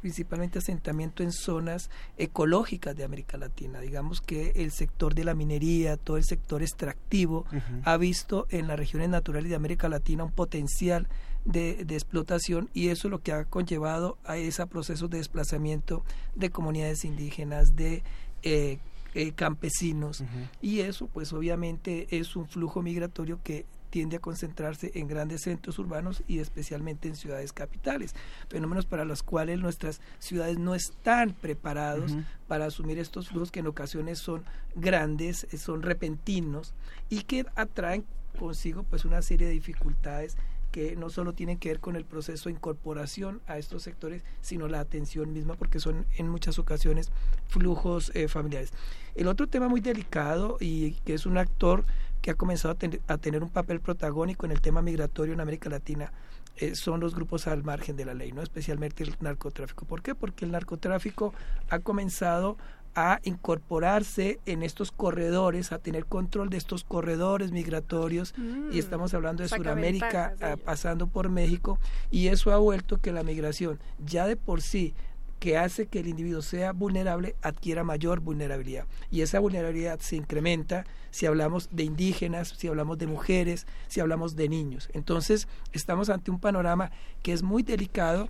principalmente asentamiento en zonas ecológicas de América Latina. Digamos que el sector de la minería, todo el sector extractivo, ha visto en las regiones naturales de América Latina un potencial de, explotación y eso es lo que ha conllevado a ese proceso de desplazamiento de comunidades indígenas, de eh, eh, campesinos. Y eso pues obviamente es un flujo migratorio que tiende a concentrarse en grandes centros urbanos y especialmente en ciudades capitales, fenómenos para los cuales nuestras ciudades no están preparados para asumir estos flujos que en ocasiones son grandes, son repentinos y que atraen consigo pues una serie de dificultades que no solo tienen que ver con el proceso de incorporación a estos sectores, sino la atención misma, porque son en muchas ocasiones flujos eh, familiares. El otro tema muy delicado y que es un actor que ha comenzado a, tener un papel protagónico en el tema migratorio en América Latina eh, son los grupos al margen de la ley, no especialmente el narcotráfico. ¿Por qué? Porque el narcotráfico ha comenzado a incorporarse en estos corredores, a tener control de estos corredores migratorios, y mm. estamos hablando de Sudamérica ah, pasando por México, y eso ha vuelto que la migración ya de por sí que hace que el individuo sea vulnerable adquiera mayor vulnerabilidad. Y esa vulnerabilidad se incrementa si hablamos de indígenas, si hablamos de mujeres, si hablamos de niños. Entonces, estamos ante un panorama que es muy delicado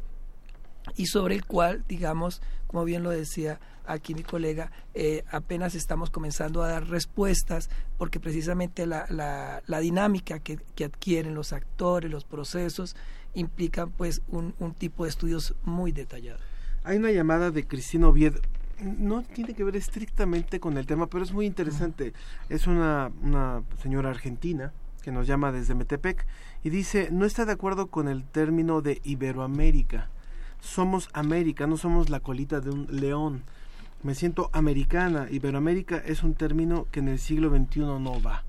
y sobre el cual, digamos, como bien lo decía aquí mi colega, eh, apenas estamos comenzando a dar respuestas porque precisamente la, la, dinámica que, adquieren los actores, los procesos, implican pues un, tipo de estudios muy detallados.
Hay una llamada de Cristina Oviedo no tiene que ver estrictamente con el tema, pero es muy interesante. Es una, una señora argentina que nos llama desde Metepec y dice, no está de acuerdo con el término de Iberoamérica. Somos América, no somos la colita de un león me siento americana. Iberoamérica es un término que en el siglo XXI no va.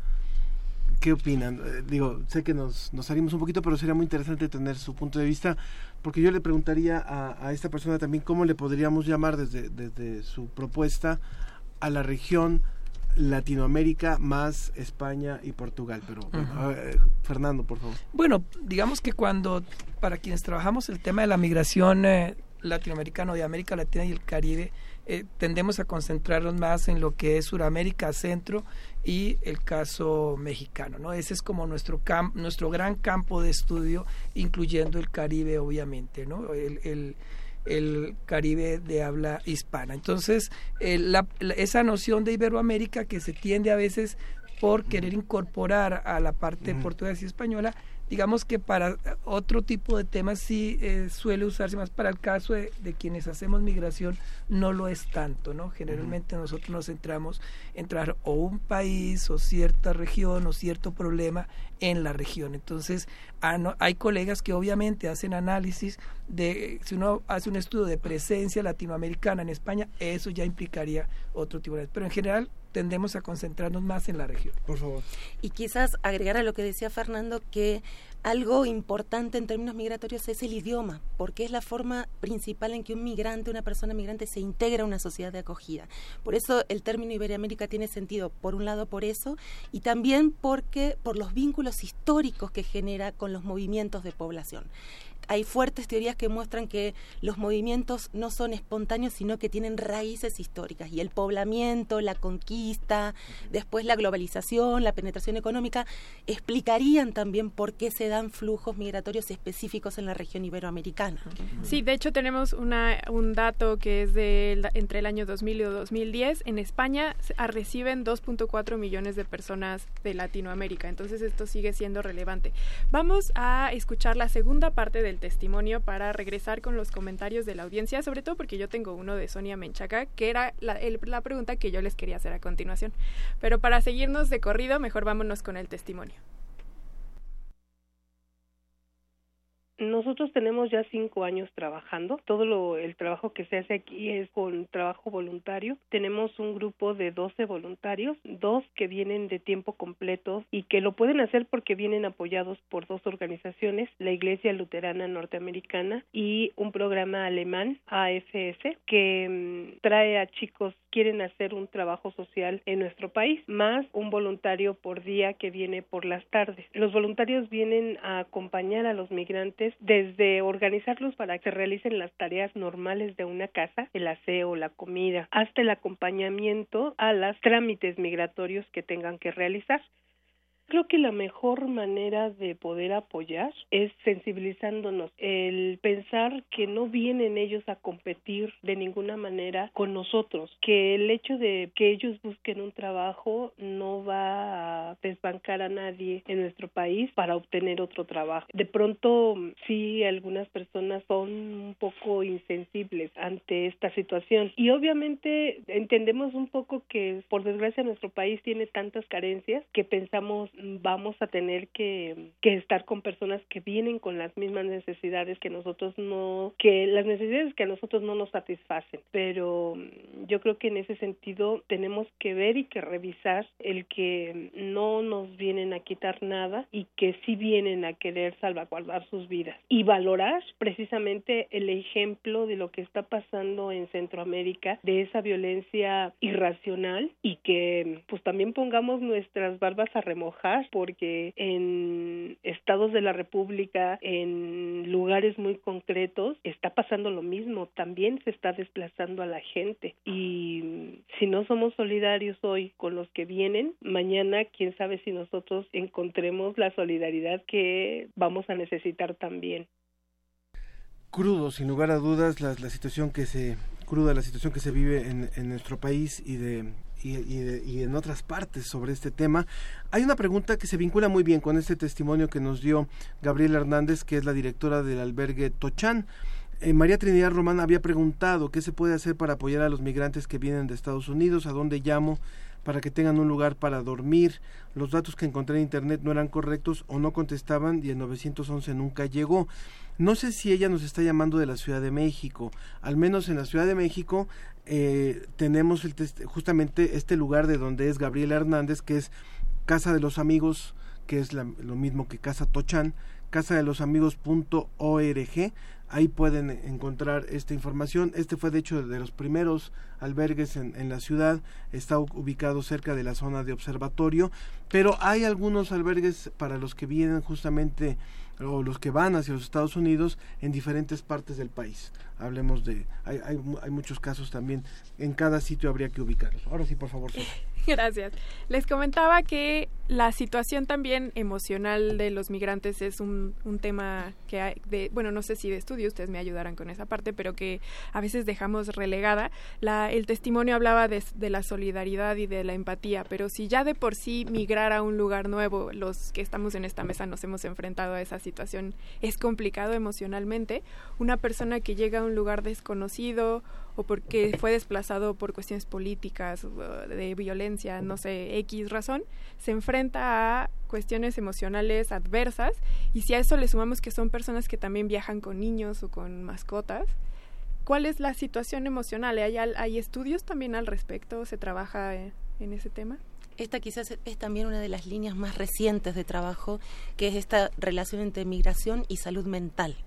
¿Qué opinan? Eh, digo, sé que nos, nos salimos un poquito, pero sería muy interesante tener su punto de vista, porque yo le preguntaría a, a esta persona también cómo le podríamos llamar desde, desde su propuesta a la región Latinoamérica más España y Portugal. Pero Fernando, por favor.
Bueno, digamos que cuando, para quienes trabajamos el tema de la migración eh, latinoamericana de América Latina y el Caribe, eh, tendemos a concentrarnos más en lo que es Suramérica, Centro y el caso mexicano, ¿no? Ese es como nuestro nuestro gran campo de estudio, incluyendo el Caribe, obviamente, ¿no? El, Caribe de habla hispana. Entonces, esa noción de Iberoamérica que se tiende a veces por querer incorporar a la parte portuguesa y española, digamos que para otro tipo de temas sí eh, suele usarse más. Para el caso de, quienes hacemos migración no lo es tanto no generalmente nosotros nos centramos en traer o un país o cierta región o cierto problema en la región. Entonces ah, hay colegas que obviamente hacen análisis de si uno hace un estudio de presencia latinoamericana en España eso ya implicaría otro tipo de pero en general tendemos a concentrarnos más en la región.
Por favor.
Y quizás agregar a lo que decía Fernando que algo importante en términos migratorios es el idioma, porque es la forma principal en que un migrante, una persona migrante, se integra a una sociedad de acogida. Por eso el término Iberoamérica tiene sentido, por un lado por eso, y también porque por los vínculos históricos que genera con los movimientos de población hay fuertes teorías que muestran que los movimientos no son espontáneos, sino que tienen raíces históricas. Y el poblamiento, la conquista, después la globalización, la penetración económica, explicarían también por qué se dan flujos migratorios específicos en la región iberoamericana.
Sí, de hecho tenemos una, un dato que es de entre el año 2000 y 2010. En España reciben 2.4 millones de personas de Latinoamérica. Entonces esto sigue siendo relevante. Vamos a escuchar la segunda parte del testimonio para regresar con los comentarios de la audiencia, sobre todo porque yo tengo uno de Sonia Menchaca, que era la pregunta que yo les quería hacer a continuación. Pero para seguirnos de corrido, mejor vámonos con el testimonio.
Nosotros tenemos ya cinco años trabajando. Todo lo, el trabajo que se hace aquí es con trabajo voluntario. Tenemos un grupo de 12 voluntarios, dos que vienen de tiempo completo y que lo pueden hacer porque vienen apoyados por dos organizaciones, la Iglesia Luterana Norteamericana y un programa alemán, AFS, que mm, trae a chicos quieren hacer un trabajo social en nuestro país, más un voluntario por día que viene por las tardes. Los voluntarios vienen a acompañar a los migrantes desde organizarlos para que realicen las tareas normales de una casa, el aseo, la comida, hasta el acompañamiento a los trámites migratorios que tengan que realizar. Creo que la mejor manera de poder apoyar es sensibilizándonos, el pensar que no vienen ellos a competir de ninguna manera con nosotros, que el hecho de que ellos busquen un trabajo no va a desbancar a nadie en nuestro país para obtener otro trabajo. De pronto, sí, algunas personas son un poco insensibles ante esta situación y obviamente entendemos un poco que por desgracia nuestro país tiene tantas carencias que pensamos vamos a tener que, que estar con personas que vienen con las mismas necesidades que nosotros no, que las necesidades que a nosotros no nos satisfacen. Pero yo creo que en ese sentido tenemos que ver y que revisar el que no nos vienen a quitar nada y que sí vienen a querer salvaguardar sus vidas y valorar precisamente el ejemplo de lo que está pasando en Centroamérica, de esa violencia irracional y que pues también pongamos nuestras barbas a remojar porque en estados de la República, en lugares muy concretos, está pasando lo mismo. También se está desplazando a la gente. Y si no somos solidarios hoy con los que vienen, mañana quién sabe si nosotros encontremos la solidaridad que vamos a necesitar también.
Crudo, sin lugar a dudas, la, la situación que se cruda la situación que se vive en, en nuestro país y de y, en otras partes sobre este tema. Hay una pregunta que se vincula muy bien con este testimonio que nos dio Gabriela Hernández, que es la directora del albergue Tochán. Eh, María Trinidad Román había preguntado qué se puede hacer para apoyar a los migrantes que vienen de Estados Unidos, a dónde llamo para que tengan un lugar para dormir. Los datos que encontré en internet no eran correctos o no contestaban y el 911 nunca llegó. No sé si ella nos está llamando de la Ciudad de México. Al menos en la Ciudad de México eh, tenemos justamente este lugar de donde es Gabriela Hernández, que es Casa de los Amigos, que es lo mismo que Casa Tochan, casa de los amigos.org. Ahí pueden encontrar esta información. Este fue de hecho de los primeros albergues en, en, la ciudad. Está ubicado cerca de la zona de observatorio. Pero hay algunos albergues para los que vienen justamente o los que van hacia los Estados Unidos en diferentes partes del país. Hablemos de, hay, hay, hay muchos casos también, en cada sitio habría que ubicarlos. Ahora sí, por favor.
Gracias. Les comentaba que la situación también emocional de los migrantes es un, un tema que hay de, bueno, no sé si de estudio ustedes me ayudarán con esa parte, pero que a veces dejamos relegada. La, el testimonio hablaba de, de la solidaridad y de la empatía, pero si ya de por sí migrar a un lugar nuevo, los que estamos en esta mesa nos hemos enfrentado a esa situación, es complicado emocionalmente, una persona que llega a un lugar desconocido o porque fue desplazado por cuestiones políticas, de violencia, no sé, X razón, se enfrenta a cuestiones emocionales adversas y si a eso le sumamos que son personas que también viajan con niños o con mascotas, ¿cuál es la situación emocional? ¿Hay, hay estudios también al respecto? ¿Se trabaja en ese tema?
esta quizás es también una de las líneas más recientes de trabajo, que es esta relación entre migración y salud mental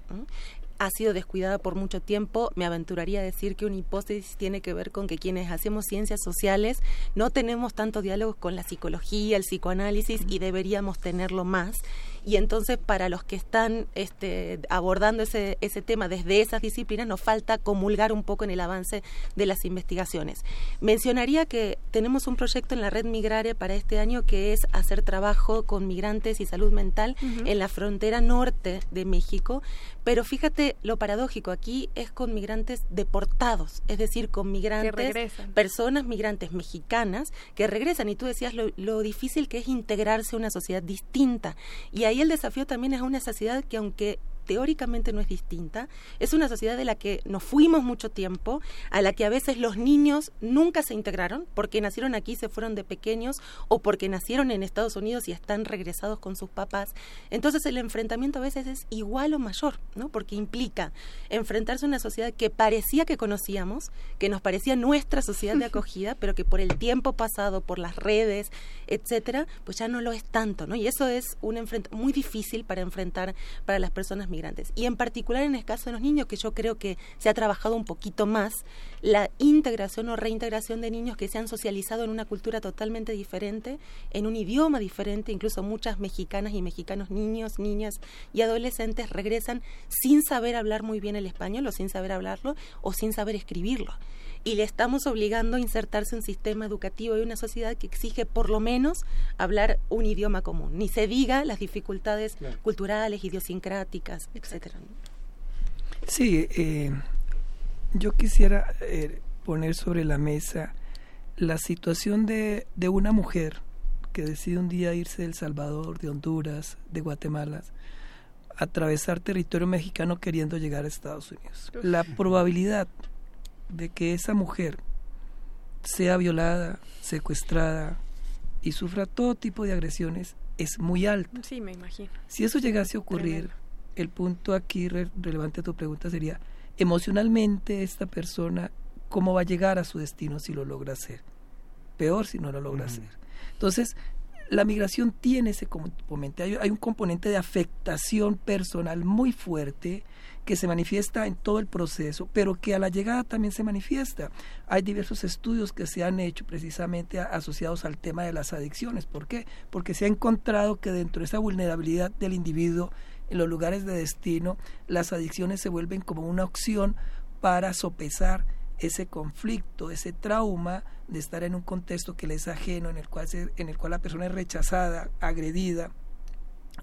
ha sido descuidada por mucho tiempo. Me aventuraría a decir que una hipótesis tiene que ver con que quienes hacemos ciencias sociales no tenemos tanto diálogo con la psicología, el psicoanálisis y deberíamos tenerlo más y entonces para los que están este, abordando ese, ese tema desde esas disciplinas nos falta comulgar un poco en el avance de las investigaciones. Mencionaría que tenemos un proyecto en la red Migrare para este año que es hacer trabajo con migrantes y salud mental en la frontera norte de México, pero fíjate lo paradójico, aquí es con migrantes deportados, es decir, con migrantes, personas migrantes mexicanas que regresan. Y tú decías lo, lo difícil que es integrarse a una sociedad distinta. Y ahí el desafío también es una sociedad que aunque teóricamente no es distinta, es una sociedad de la que nos fuimos mucho tiempo, a la que a veces los niños nunca se integraron porque nacieron aquí, se fueron de pequeños o porque nacieron en Estados Unidos y están regresados con sus papás. Entonces el enfrentamiento a veces es igual o mayor, ¿no? Porque implica enfrentarse a una sociedad que parecía que conocíamos, que nos parecía nuestra sociedad de acogida, pero que por el tiempo pasado, por las redes, etcétera, pues ya no lo es tanto, ¿no? Y eso es un enfrentamiento muy difícil para enfrentar para las personas migrantes. Y en particular en el caso de los niños, que yo creo que se ha trabajado un poquito más, la integración o reintegración de niños que se han socializado en una cultura totalmente diferente, en un idioma diferente, incluso muchas mexicanas y mexicanos, niños, niñas y adolescentes regresan sin saber hablar muy bien el español o sin saber hablarlo o sin saber escribirlo y le estamos obligando a insertarse en un sistema educativo y una sociedad que exige por lo menos hablar un idioma común, ni se diga las dificultades culturales, idiosincráticas, etcétera.
Sí, eh, yo quisiera eh, poner sobre la mesa la situación de, de una mujer que decide un día irse de El Salvador, de Honduras, de Guatemala, atravesar territorio mexicano queriendo llegar a Estados Unidos. La probabilidad de que esa mujer sea violada, secuestrada y sufra todo tipo de agresiones es muy alta.
Sí, me imagino.
Si eso llegase a ocurrir, el punto aquí relevante a tu pregunta sería, emocionalmente esta persona, ¿cómo va a llegar a su destino si lo logra hacer? Peor si no lo logra hacer. Entonces, la migración tiene ese componente, hay, un componente de afectación personal muy fuerte que se manifiesta en todo el proceso, pero que a la llegada también se manifiesta. Hay diversos estudios que se han hecho precisamente asociados al tema de las adicciones. ¿Por qué? Porque se ha encontrado que dentro de esa vulnerabilidad del individuo en los lugares de destino, las adicciones se vuelven como una opción para sopesar ese conflicto, ese trauma de estar en un contexto que le es ajeno, en el cual, en el cual la persona es rechazada, agredida.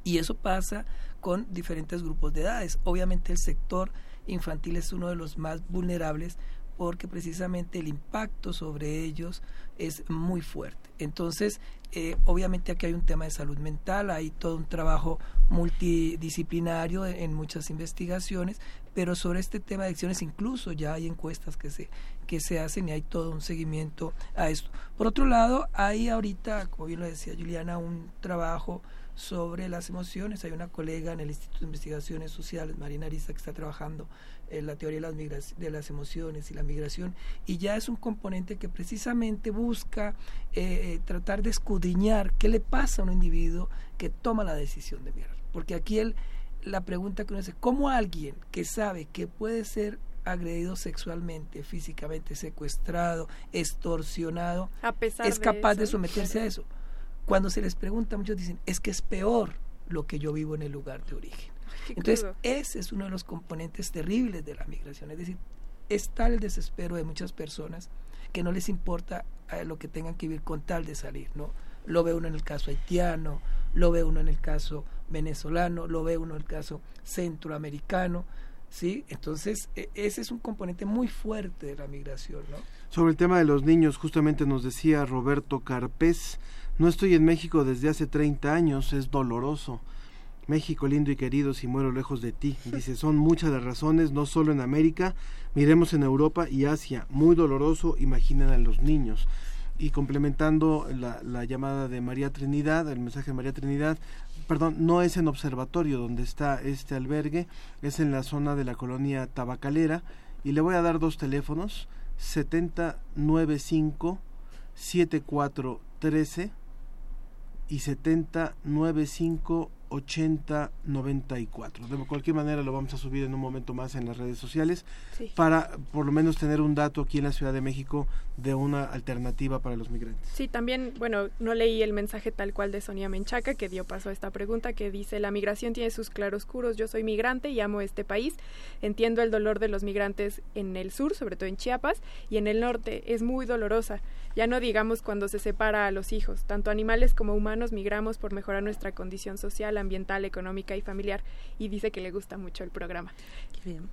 Y eso pasa con diferentes grupos de edades. Obviamente el sector infantil es uno de los más vulnerables porque precisamente el impacto sobre ellos es muy fuerte. Entonces, eh, obviamente aquí hay un tema de salud mental, hay todo un trabajo multidisciplinario en muchas investigaciones, pero sobre este tema de adicciones incluso ya hay encuestas que se, que se hacen y hay todo un seguimiento a esto. Por otro lado, hay ahorita, como bien lo decía Juliana, un trabajo sobre las emociones. Hay una colega en el Instituto de Investigaciones Sociales, Marina Arisa, que está trabajando en la teoría de las, de las emociones y la migración, y ya es un componente que precisamente busca eh, eh, tratar de escudriñar qué le pasa a un individuo que toma la decisión de migrar. Porque aquí el, la pregunta que uno hace, ¿cómo alguien que sabe que puede ser agredido sexualmente, físicamente, secuestrado, extorsionado, es capaz de someterse a eso? Cuando se les pregunta, muchos dicen, es que es peor lo que yo vivo en el lugar de origen. Entonces, ese es uno de los componentes terribles de la migración. Es decir, es tal el desespero de muchas personas que no les importa eh, lo que tengan que vivir con tal de salir, ¿no? Lo ve uno en el caso haitiano, lo ve uno en el caso venezolano, lo ve uno en el caso centroamericano, ¿sí? Entonces, e, ese es un componente muy fuerte de la migración, ¿no?
Sobre el tema de los niños, justamente nos decía Roberto Carpés, no estoy en México desde hace 30 años, es doloroso. México lindo y querido, si muero lejos de ti. [LAUGHS] Dice, son muchas las razones, no solo en América, miremos en Europa y Asia. Muy doloroso, imaginen a los niños. Y complementando la, la llamada de María Trinidad, el mensaje de María Trinidad, perdón, no es en observatorio donde está este albergue, es en la zona de la colonia tabacalera. Y le voy a dar dos teléfonos, 7095 7413 y 7095 8094. De cualquier manera lo vamos a subir en un momento más en las redes sociales para por lo menos tener un dato aquí en la Ciudad de México de una alternativa para los migrantes.
Sí, también, bueno, no leí el mensaje tal cual de Sonia Menchaca que dio paso a esta pregunta que dice, la migración tiene sus claroscuros, yo soy migrante y amo este país, entiendo el dolor de los migrantes en el sur, sobre todo en Chiapas, y en el norte. Es muy dolorosa, ya no digamos cuando se separa a los hijos, tanto animales como humanos migramos por mejorar nuestra condición social, ambiental, económica y familiar y dice que le gusta mucho el programa.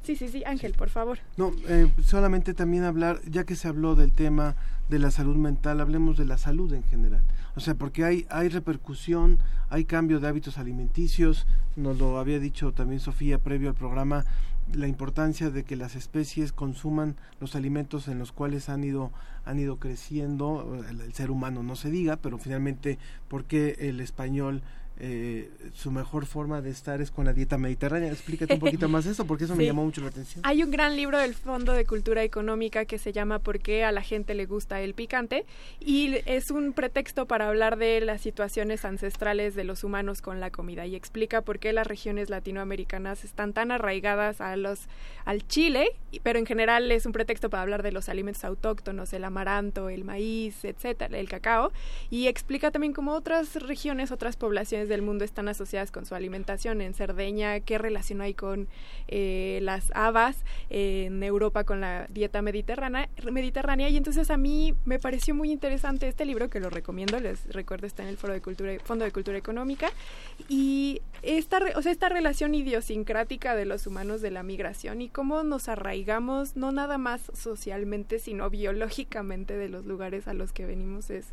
Sí, sí, sí, Ángel, por favor.
No, eh, solamente también hablar, ya que se habló del tema de la salud mental, hablemos de la salud en general. O sea, porque hay, hay repercusión, hay cambio de hábitos alimenticios, nos lo había dicho también Sofía previo al programa, la importancia de que las especies consuman los alimentos en los cuales han ido han ido creciendo el, ser humano no se diga pero finalmente porque el español eh, su mejor forma de estar es con la dieta mediterránea. Explícate un poquito más eso, porque eso me llamó mucho la atención.
Hay un gran libro del Fondo de Cultura Económica que se llama ¿Por qué a la gente le gusta el picante? Y es un pretexto para hablar de las situaciones ancestrales de los humanos con la comida y explica por qué las regiones latinoamericanas están tan arraigadas a los, al chile, pero en general es un pretexto para hablar de los alimentos autóctonos, el amaranto, el maíz, etcétera, el cacao. Y explica también cómo otras regiones, otras poblaciones del mundo están asociadas con su alimentación. En Cerdeña, qué relación hay con eh, las habas, en Europa con la dieta mediterránea, mediterránea. Y entonces a mí me pareció muy interesante este libro, que lo recomiendo, les recuerdo, está en el Foro de Cultura, Fondo de Cultura Económica. Y esta, o sea, esta relación idiosincrática de los humanos de la migración y cómo nos arraigamos, no nada más socialmente, sino biológicamente de los lugares a los que venimos es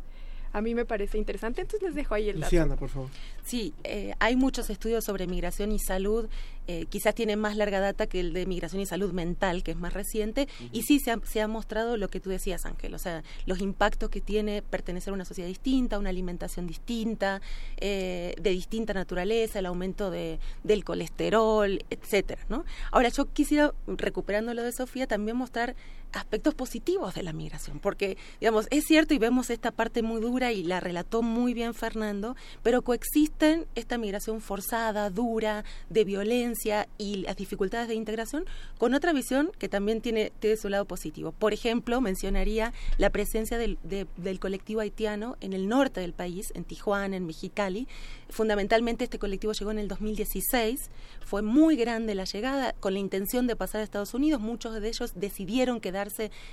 a mí me parece interesante. Entonces les dejo ahí el dato.
Luciana, por favor.
Sí, eh, hay muchos estudios sobre migración y salud. Eh, quizás tiene más larga data que el de migración y salud mental, que es más reciente. Y sí se ha, se ha, mostrado lo que tú decías, Ángel, o sea, los impactos que tiene pertenecer a una sociedad distinta, una alimentación distinta, eh, de distinta naturaleza, el aumento de, del colesterol, etcétera, ¿no? Ahora, yo quisiera, recuperando lo de Sofía, también mostrar aspectos positivos de la migración, porque, digamos, es cierto y vemos esta parte muy dura y la relató muy bien Fernando, pero coexisten esta migración forzada, dura, de violencia y las dificultades de integración con otra visión que también tiene, tiene su lado positivo. Por ejemplo, mencionaría la presencia del, del colectivo haitiano en el norte del país, en Tijuana, en Mexicali. Fundamentalmente este colectivo llegó en el 2016, fue muy grande la llegada, con la intención de pasar a Estados Unidos, muchos de ellos decidieron quedar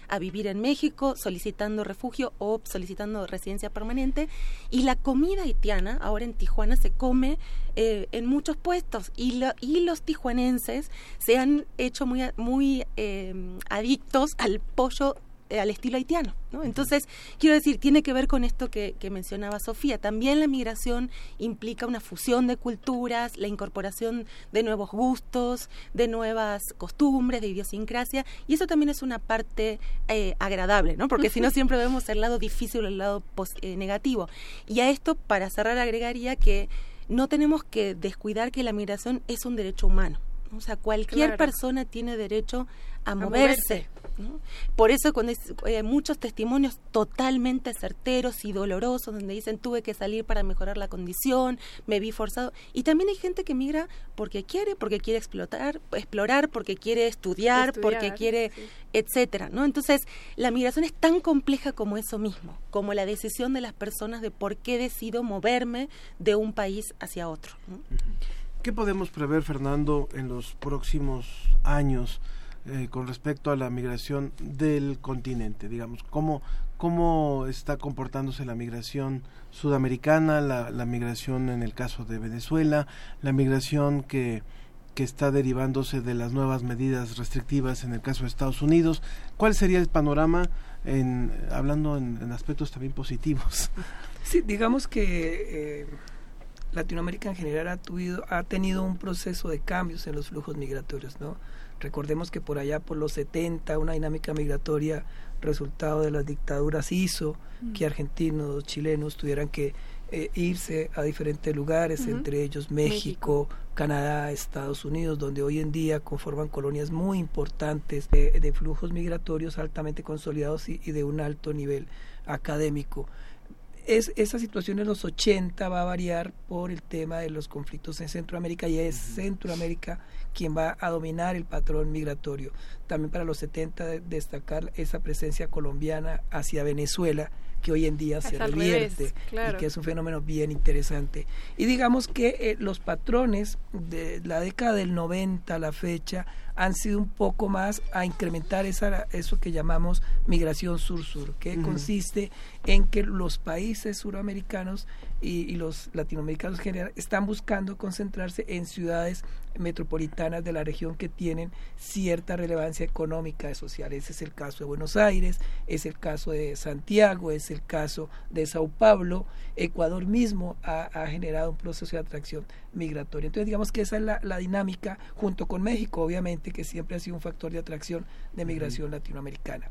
a vivir en México solicitando refugio o solicitando residencia permanente. Y la comida haitiana ahora en Tijuana se come eh, en muchos puestos y, y los tijuanenses se han hecho muy, muy eh, adictos al pollo al estilo haitiano. ¿no? Entonces, quiero decir, tiene que ver con esto que, mencionaba Sofía. También la migración implica una fusión de culturas, la incorporación de nuevos gustos, de nuevas costumbres, de idiosincrasia, y eso también es una parte eh, agradable, ¿no? porque si no siempre vemos el lado difícil o el lado eh, negativo. Y a esto, para cerrar, agregaría que no tenemos que descuidar que la migración es un derecho humano. O sea, cualquier persona tiene derecho a, moverse. Por eso cuando hay eh, muchos testimonios totalmente certeros y dolorosos donde dicen tuve que salir para mejorar la condición, me vi forzado. Y también hay gente que migra porque quiere, porque quiere explotar, explorar, porque quiere estudiar, porque quiere, etcétera, ¿no? Entonces, la migración es tan compleja como eso mismo, como la decisión de las personas de por qué decido moverme de un país hacia otro.
¿Qué podemos prever, Fernando, en los próximos años eh, con respecto a la migración del continente? Digamos, ¿cómo, cómo está comportándose la migración sudamericana, la, la migración en el caso de Venezuela, la migración que, que está derivándose de las nuevas medidas restrictivas en el caso de Estados Unidos? ¿Cuál sería el panorama, en, hablando en, aspectos también positivos? [LAUGHS]
Sí, digamos que... Eh, Latinoamérica en general ha, ha tenido un proceso de cambios en los flujos migratorios, ¿no? Recordemos que por allá por los 70 una dinámica migratoria resultado de las dictaduras hizo mm. que argentinos, chilenos tuvieran que eh, irse a diferentes lugares, entre ellos México, Canadá, Estados Unidos, donde hoy en día conforman colonias muy importantes de, flujos migratorios altamente consolidados y de un alto nivel académico es, esa situación en los 80 va a variar por el tema de los conflictos en Centroamérica y es Centroamérica quien va a dominar el patrón migratorio. También para los 70 destacar esa presencia colombiana hacia Venezuela que hoy en día se revierte y que es un fenómeno bien interesante. Y digamos que eh, los patrones de la década del 90 a la fecha han sido un poco más a incrementar esa, eso que llamamos migración sur-sur, que consiste en que los países suramericanos y, los latinoamericanos en general están buscando concentrarse en ciudades metropolitanas de la región que tienen cierta relevancia económica y social. Ese es el caso de Buenos Aires, es el caso de Santiago, es el caso de Sao Paulo. Ecuador mismo ha, generado un proceso de atracción migratoria. Entonces digamos que esa es la, dinámica junto con México, obviamente, que siempre ha sido un factor de atracción de migración latinoamericana.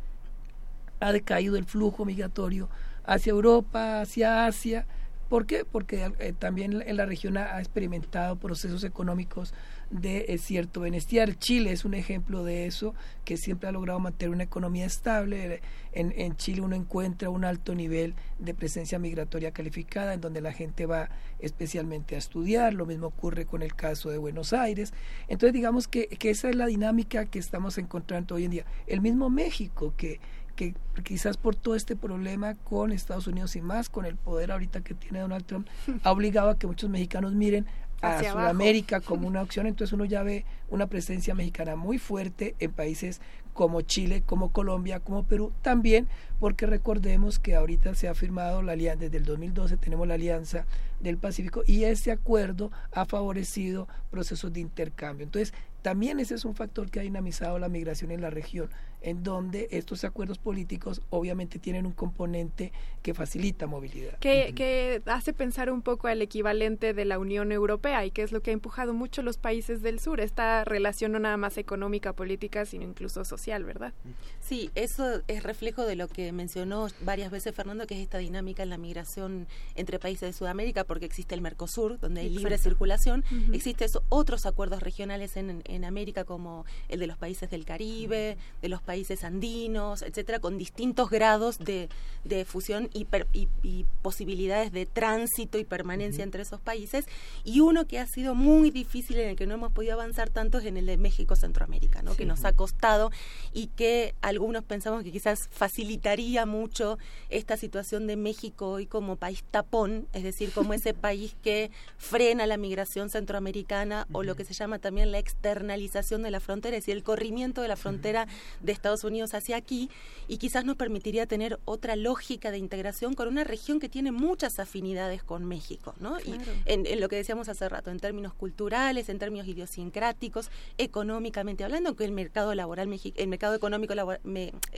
Ha decaído el flujo migratorio hacia Europa, hacia Asia, ¿Por qué? Porque eh, también en la región ha, experimentado procesos económicos de eh, cierto bienestar. Chile es un ejemplo de eso, que siempre ha logrado mantener una economía estable. En, en, Chile uno encuentra un alto nivel de presencia migratoria calificada, en donde la gente va especialmente a estudiar. Lo mismo ocurre con el caso de Buenos Aires. Entonces digamos que, que esa es la dinámica que estamos encontrando hoy en día. El mismo México, que que quizás por todo este problema con Estados Unidos y más con el poder ahorita que tiene Donald Trump, [LAUGHS] ha obligado a que muchos mexicanos miren a Sudamérica como [LAUGHS] una opción, entonces uno ya ve una presencia mexicana muy fuerte en países como Chile, como Colombia, como Perú, también porque recordemos que ahorita se ha firmado la alianza, desde el 2012 tenemos la alianza del Pacífico y ese acuerdo ha favorecido procesos de intercambio. Entonces, también ese es un factor que ha dinamizado la migración en la región, en donde estos acuerdos políticos obviamente tienen un componente que facilita movilidad.
Que, que hace pensar un poco al equivalente de la Unión Europea y que es lo que ha empujado mucho los países del sur, esta relación no nada más económica, política, sino incluso social, ¿verdad?
Sí, eso es reflejo de lo que mencionó varias veces Fernando, que es esta dinámica en la migración entre países de Sudamérica, porque existe el Mercosur, donde hay libre circulación, existen otros acuerdos regionales en en América como el de los países del Caribe, de los países andinos, etcétera, con distintos grados de, de fusión y, y, posibilidades de tránsito y permanencia entre esos países. Y uno que ha sido muy difícil, en el que no hemos podido avanzar tanto, es en el de México-Centroamérica, ¿no? que nos ha costado y que algunos pensamos que quizás facilitaría mucho esta situación de México hoy como país tapón, es decir, como [LAUGHS] ese país que frena la migración centroamericana o lo que se llama también la externa de la frontera, es decir, el corrimiento de la frontera de Estados Unidos hacia aquí, y quizás nos permitiría tener otra lógica de integración con una región que tiene muchas afinidades con México, ¿no? Y en, lo que decíamos hace rato, en términos culturales, en términos idiosincráticos, económicamente hablando, que el mercado laboral, el mercado económico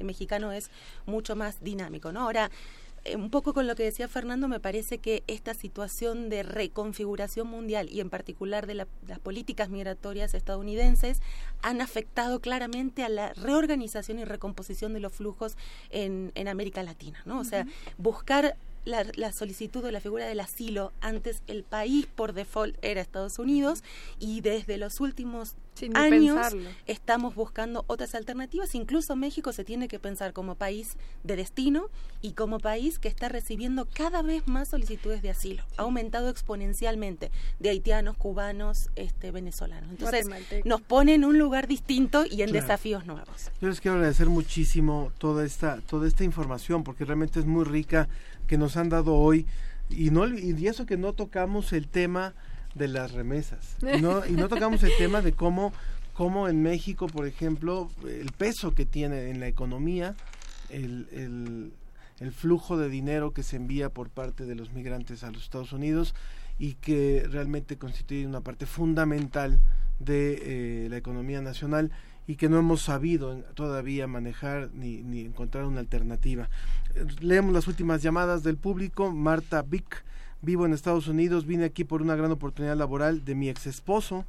mexicano es mucho más dinámico, ¿no? Ahora, eh, un poco con lo que decía Fernando, me parece que esta situación de reconfiguración mundial y en particular de las políticas migratorias estadounidenses han afectado claramente a la reorganización y recomposición de los flujos en, en América Latina, ¿no? O sea, buscar la, solicitud de la figura del asilo. Antes el país por default era Estados Unidos y desde los últimos años estamos buscando otras alternativas. Incluso México se tiene que pensar como país de destino y como país que está recibiendo cada vez más solicitudes de asilo. Ha aumentado exponencialmente de haitianos, cubanos, este, venezolanos. Entonces nos pone en un lugar distinto y en desafíos nuevos.
Yo les quiero agradecer muchísimo toda esta, toda esta información porque realmente es muy rica que nos han dado hoy y no y eso que no tocamos el tema de las remesas y no, y no tocamos el tema de cómo cómo en México por ejemplo el peso que tiene en la economía el, el, el flujo de dinero que se envía por parte de los migrantes a los Estados Unidos y que realmente constituye una parte fundamental de eh, la economía nacional y que no hemos sabido todavía manejar ni, ni encontrar una alternativa. Leemos las últimas llamadas del público. Marta Vic, vivo en Estados Unidos, vine aquí por una gran oportunidad laboral de mi ex esposo.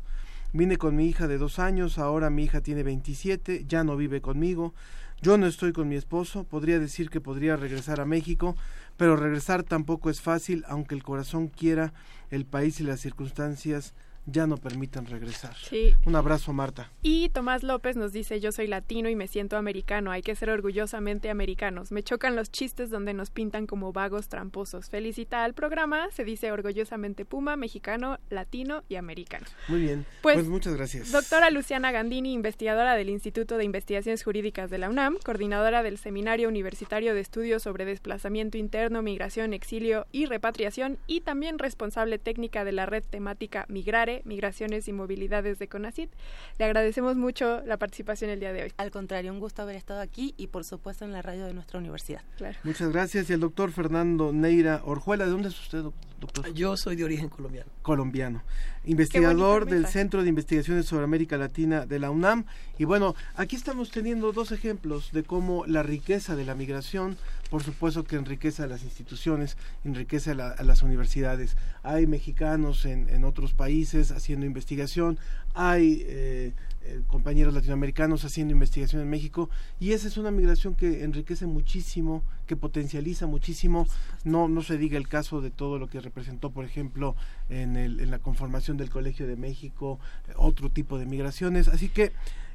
Vine con mi hija de dos años, ahora mi hija tiene 27, ya no vive conmigo. Yo no estoy con mi esposo, podría decir que podría regresar a México, pero regresar tampoco es fácil, aunque el corazón quiera, el país y las circunstancias ya no permiten regresar. Sí. Un abrazo, Marta.
Y Tomás López nos dice, yo soy latino y me siento americano, hay que ser orgullosamente americanos. Me chocan los chistes donde nos pintan como vagos tramposos. Felicita al programa, se dice orgullosamente Puma, mexicano, latino y americano.
Muy bien, pues, pues muchas gracias.
Doctora Luciana Gandini, investigadora del Instituto de Investigaciones Jurídicas de la UNAM, coordinadora del Seminario Universitario de Estudios sobre Desplazamiento Interno, Migración, Exilio y Repatriación y también responsable técnica de la red temática Migrare Migraciones y Movilidades de CONACIT. Le agradecemos mucho la participación el día de hoy.
Al contrario, un gusto haber estado aquí y por supuesto en la radio de nuestra universidad.
Claro.
Muchas gracias. Y el doctor Fernando Neira Orjuela, ¿de dónde es usted, doctor?
Yo soy de origen colombiano.
Colombiano. Investigador del Centro de Investigaciones sobre América Latina de la UNAM. Y bueno, aquí estamos teniendo dos ejemplos de cómo la riqueza de la migración, por supuesto que enriquece a las instituciones, enriquece a, a las universidades. Hay mexicanos en, en, otros países haciendo investigación, hay eh, eh, compañeros latinoamericanos haciendo investigación en México y esa es una migración que enriquece muchísimo, que potencializa muchísimo. No, no se diga el caso de todo lo que representó, por ejemplo, en, el, en la conformación del Colegio de México, otro tipo de migraciones. Así que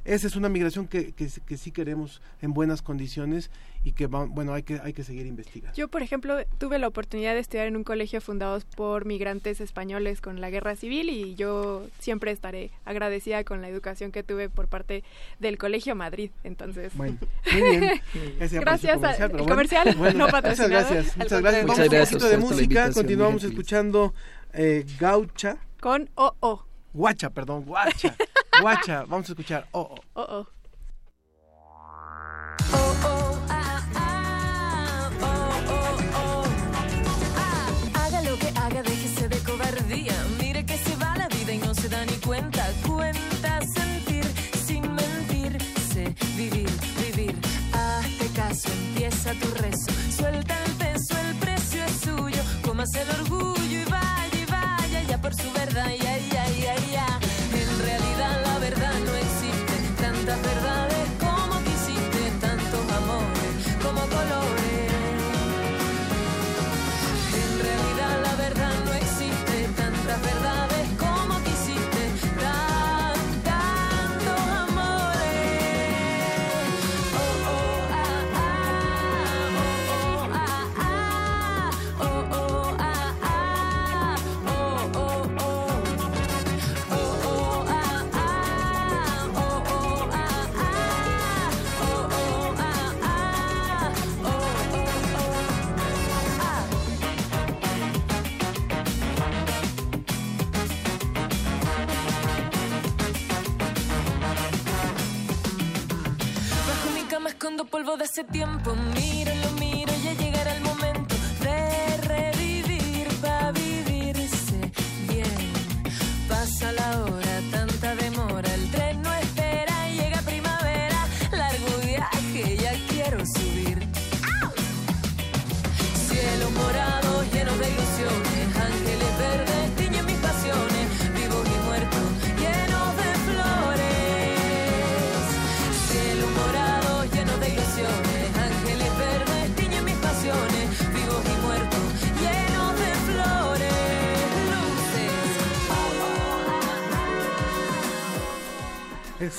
esa es una migración que, que, que, sí queremos en buenas condiciones y que bueno hay que hay que seguir investigando.
Yo por ejemplo tuve la oportunidad de estudiar en un colegio fundado por migrantes españoles con la guerra civil y yo siempre estaré agradecida con la educación que tuve por parte del colegio Madrid. Entonces
bueno, [LAUGHS] muy bien.
gracias al comercial
bueno,
no
Muchas gracias, muchas gracias. Vamos
Muchas gracias
un poquito de música, continuamos escuchando eh, Gaucha
con Oh Oh.
Guacha, perdón, guacha. [LAUGHS] Guacha, vamos a escuchar Oh Oh.
Oh Oh.
Oh, oh, ah, ah, oh, oh, oh. Ah, haga lo que haga, déjese de cobardía. Mire que se va la vida y no se da ni cuenta. Cuenta sentir sin mentirse. Vivir, vivir. Hazte caso, empieza tu rezo. Suelta el peso, el precio es suyo. Comas el orgullo y vaya y vaya ya por su verdad. Ya, ya, polvo de hace tiempo.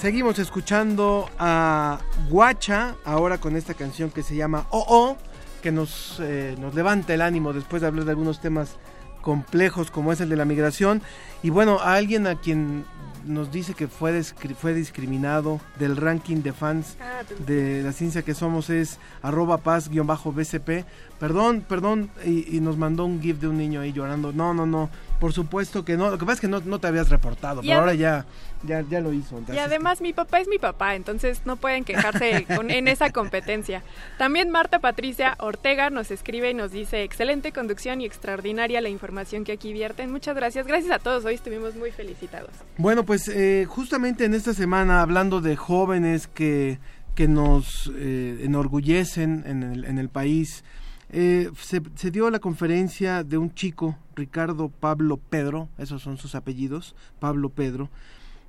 Seguimos escuchando a Guacha, ahora con esta canción que se llama Oh Oh, que nos, eh, nos levanta el ánimo después de hablar de algunos temas complejos como es el de la migración. Y bueno, a alguien a quien nos dice que fue, fue discriminado del ranking de fans
Ah,
de la ciencia que somos es arroba paz-bcp. Perdón, perdón, y, y nos mandó un gif de un niño ahí llorando. No, no, no, por supuesto que no. Lo que pasa es que no, no te habías reportado,
Y
pero ahora ya, ya, ya lo hizo.
Y además mi papá es mi papá, entonces no pueden quejarse con- en esa competencia. También Marta Patricia Ortega nos escribe y nos dice, excelente conducción y extraordinaria la información que aquí vierten. Muchas gracias. Gracias a todos, hoy estuvimos muy felicitados.
Bueno, pues eh, justamente en esta semana, hablando de jóvenes que, que nos eh, enorgullecen en el, en el país, eh, se, dio la conferencia de un chico, Ricardo Pablo Pedro, esos son sus apellidos, Pablo Pedro,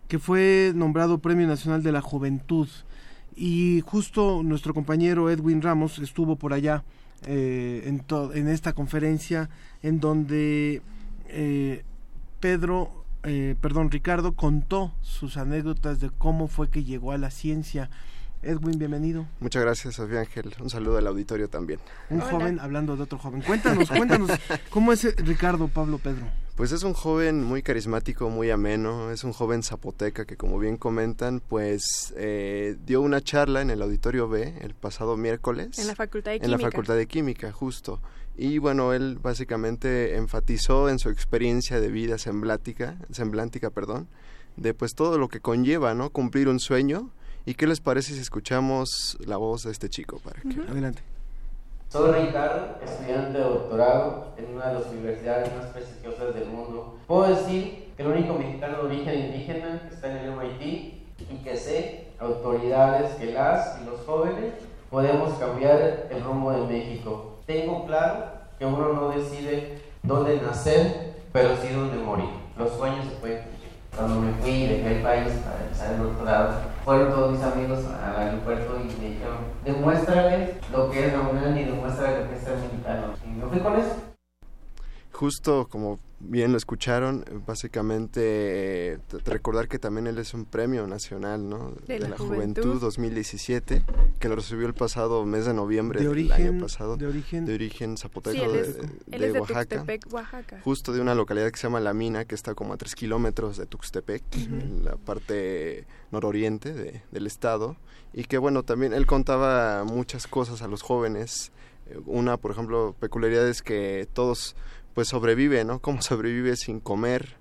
que fue nombrado Premio Nacional de la Juventud. Y justo nuestro compañero Edwin Ramos estuvo por allá eh, en esta conferencia en donde eh, Pedro, eh, perdón, Ricardo contó sus anécdotas de cómo fue que llegó a la ciencia. Edwin, bienvenido.
Muchas gracias, Sofía Ángel. Un saludo al auditorio también.
Un joven hablando de otro joven. Cuéntanos, cuéntanos, [LAUGHS] ¿cómo es eh, Ricardo Pablo Pedro?
Pues es un joven muy carismático, muy ameno, es un joven zapoteca que como bien comentan, pues eh, dio una charla en el Auditorio B el pasado miércoles.
En la Facultad de
En
Química.
la Facultad de Química, justo. Y bueno, él básicamente enfatizó en su experiencia de vida semblántica, semblántica, perdón, de pues todo lo que conlleva, ¿no? Cumplir un sueño. ¿Y qué les parece si escuchamos la voz de este chico para que
Adelante.
Soy Ricardo, estudiante de doctorado en una de las universidades más prestigiosas del mundo. Puedo decir que el único mexicano de origen indígena que está en el MIT y que sé, autoridades, que las y los jóvenes podemos cambiar el rumbo de México. Tengo claro que uno no decide dónde nacer, pero sí dónde morir. Los sueños se pueden cumplir. Cuando me fui y dejé el país para empezar el doctorado, fueron todos mis amigos al aeropuerto y me dijeron, demuéstrales lo que es la UNAM y demuéstrales lo que es ser mexicano. Y me fui con eso.
Justo como bien lo escucharon, básicamente eh, recordar que también él es un premio nacional, ¿no?
De la
la
Juventud.
Juventud 2017, que lo recibió el pasado mes de noviembre
De
del
origen-
año pasado.
de origen-
de origen zapoteco
Sí, él
de,
es,
de
él es de
Oaxaca.
Tuxtepec, Oaxaca.
Justo de una localidad que se llama La Mina, que está como a tres kilómetros de Tuxtepec, en la parte nororiente de- del estado. Y que bueno, también él contaba muchas cosas a los jóvenes. Eh, Una, por ejemplo, peculiaridad es que todos pues sobreviven, ¿no? Cómo [LAUGHS] sobrevive sin comer.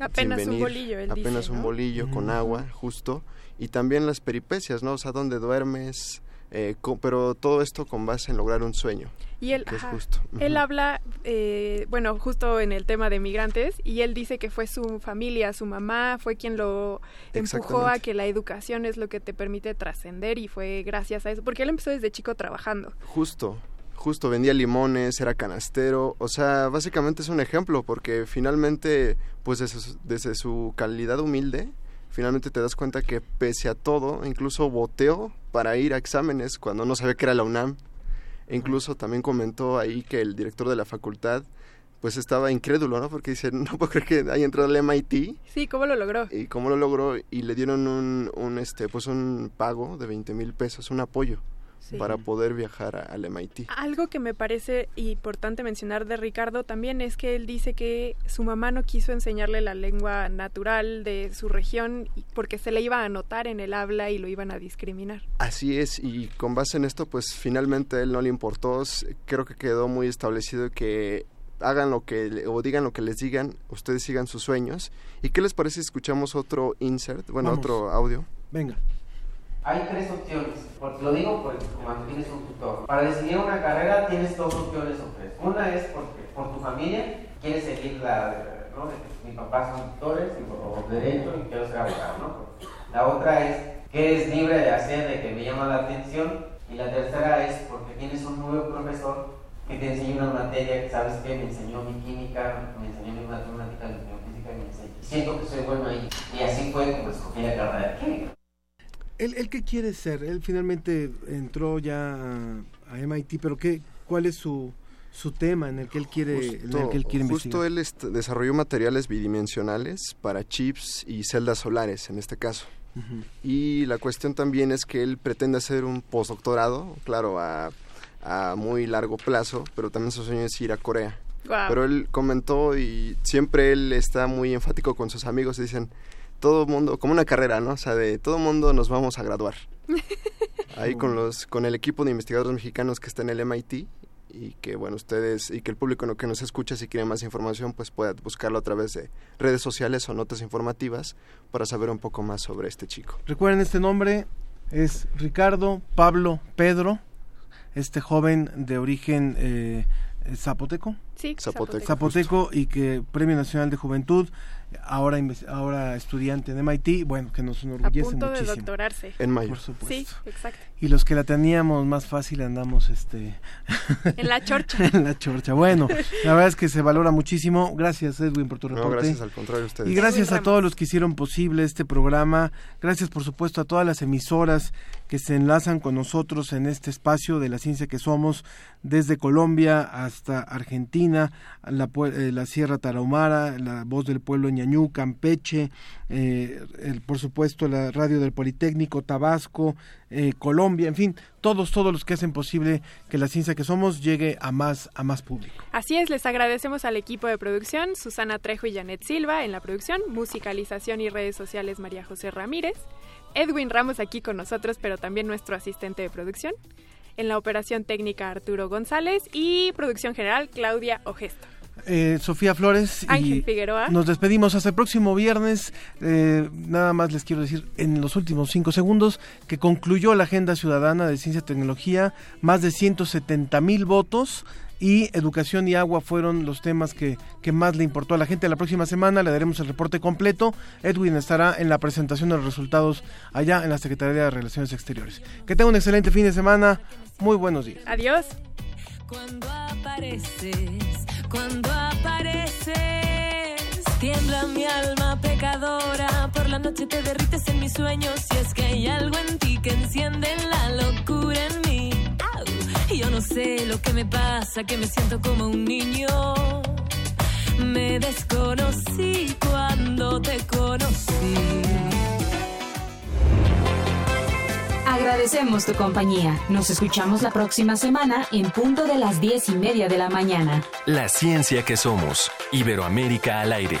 Apenas
sin
un
venir,
bolillo, él
Apenas
dice,
un bolillo con agua, justo. Y también las peripecias, ¿no? O sea, dónde duermes. eh, co- pero todo esto con base en lograr un sueño.
Y él,
que es justo.
él habla, eh, bueno, justo en el tema de migrantes, y él dice que fue su familia, su mamá, fue quien lo empujó a que la educación es lo que te permite trascender y fue gracias a eso, porque él empezó desde chico trabajando.
Justo, justo vendía limones, era canastero, o sea, básicamente es un ejemplo porque finalmente, pues desde su, desde su calidad humilde, finalmente te das cuenta que pese a todo, incluso boteó para ir a exámenes cuando no sabía que era la UNAM. E incluso también comentó ahí que el director de la facultad pues estaba incrédulo, ¿no? Porque dice, no puedo creer que haya entrado al MIT
Sí, ¿cómo lo logró?
y cómo lo logró y le dieron un, un este pues un pago de 20 mil pesos, un apoyo
Sí.
para poder viajar a- al MIT.
Algo que me parece importante mencionar de Ricardo también es que él dice que su mamá no quiso enseñarle la lengua natural de su región porque se le iba a anotar en el habla y lo iban a discriminar.
Así es, y con base en esto, pues finalmente a él no le importó, creo que quedó muy establecido que hagan lo que, o digan lo que les digan, ustedes sigan sus sueños. ¿Y qué les parece si escuchamos otro insert, bueno,
Vamos.
otro audio?
Venga.
Hay tres opciones, porque lo digo porque cuando tienes un tutor. Para decidir una carrera tienes dos opciones o tres. Una es porque por tu familia quieres seguir la, ¿no? Mi papá son tutores por derecho y quiero ser abogado, ¿no? La otra es que eres libre de hacer, de que me llama la atención. Y la tercera es porque tienes un nuevo profesor que te enseña una materia que sabes que me enseñó mi química, me enseñó mi matemática, mi física, me enseñó. Siento que soy bueno ahí. Y así fue como escogí la carrera de química.
¿Él, él qué quiere ser? Él finalmente entró ya a, a MIT, pero ¿qué, ¿cuál es su, su tema en el que él quiere, en el que él quiere
justo
investigar?
él desarrolló materiales bidimensionales para chips y celdas solares, en este caso. Y la cuestión también es que él pretende hacer un postdoctorado, claro, a, a muy largo plazo, pero también su sueño es ir a Corea. Pero él comentó y siempre él está muy enfático con sus amigos, dicen, todo mundo, como una carrera, ¿no? O sea, de todo mundo nos vamos a graduar. [LAUGHS] Ahí con los con el equipo de investigadores mexicanos que está en el MIT y que bueno, ustedes y que el público que nos escucha si quiere más información, pues pueda buscarlo a través de redes sociales o notas informativas para saber un poco más sobre este chico.
Recuerden, este nombre es Ricardo Pablo Pedro, este joven de origen eh, zapoteco.
Sí,
Zapoteco.
Zapoteco y que Premio Nacional de Juventud, ahora ahora estudiante en MIT, bueno, que nos
A
enorgullece
punto de
muchísimo.
doctorarse.
En mayo.
Por supuesto.
Sí, exacto.
Y los que la teníamos más fácil andamos este [LAUGHS]
En la chorcha. [LAUGHS]
en la chorcha. Bueno, la verdad es que se valora muchísimo. Gracias Edwin por tu
No,
reporte.
gracias al contrario a ustedes.
Y gracias a todos los que hicieron posible este programa. Gracias, por supuesto, a todas las emisoras que se enlazan con nosotros en este espacio de la ciencia que somos, desde Colombia hasta Argentina. La, eh, la Sierra Tarahumara, la Voz del Pueblo Ñañú, Campeche, eh, por supuesto la Radio del Politécnico, Tabasco, eh, Colombia, en fin, todos, todos los que hacen posible que la ciencia que somos llegue a más, a más público.
Así es, les agradecemos al equipo de producción, Susana Trejo y Janet Silva en la producción, musicalización y redes sociales María José Ramírez, Edwin Ramos aquí con nosotros, pero también nuestro asistente de producción en la operación técnica Arturo González y producción general Claudia Ogesto.
Eh, Sofía Flores
y Figueroa.
Nos despedimos hasta el próximo viernes. Eh, nada más les quiero decir en los últimos cinco segundos que concluyó la Agenda Ciudadana de Ciencia y Tecnología, más de 170 mil votos y educación y agua fueron los temas que, que, más le importó a la gente. La próxima semana le daremos el reporte completo. Edwin estará en la presentación de los resultados allá en la Secretaría de Relaciones Exteriores. Que tenga un excelente fin de semana. Muy buenos días.
Adiós.
Cuando apareces, cuando apareces, tiembla mi alma pecadora. Por la noche te derrites en mis sueños. Si es que hay algo en ti que enciende la locura en mí. Yo no sé lo que me pasa, que me siento como un niño. Me desconocí cuando te conocí.
Agradecemos tu compañía. Nos escuchamos la próxima semana en punto de las diez y media de la mañana.
La ciencia que somos. Iberoamérica al aire.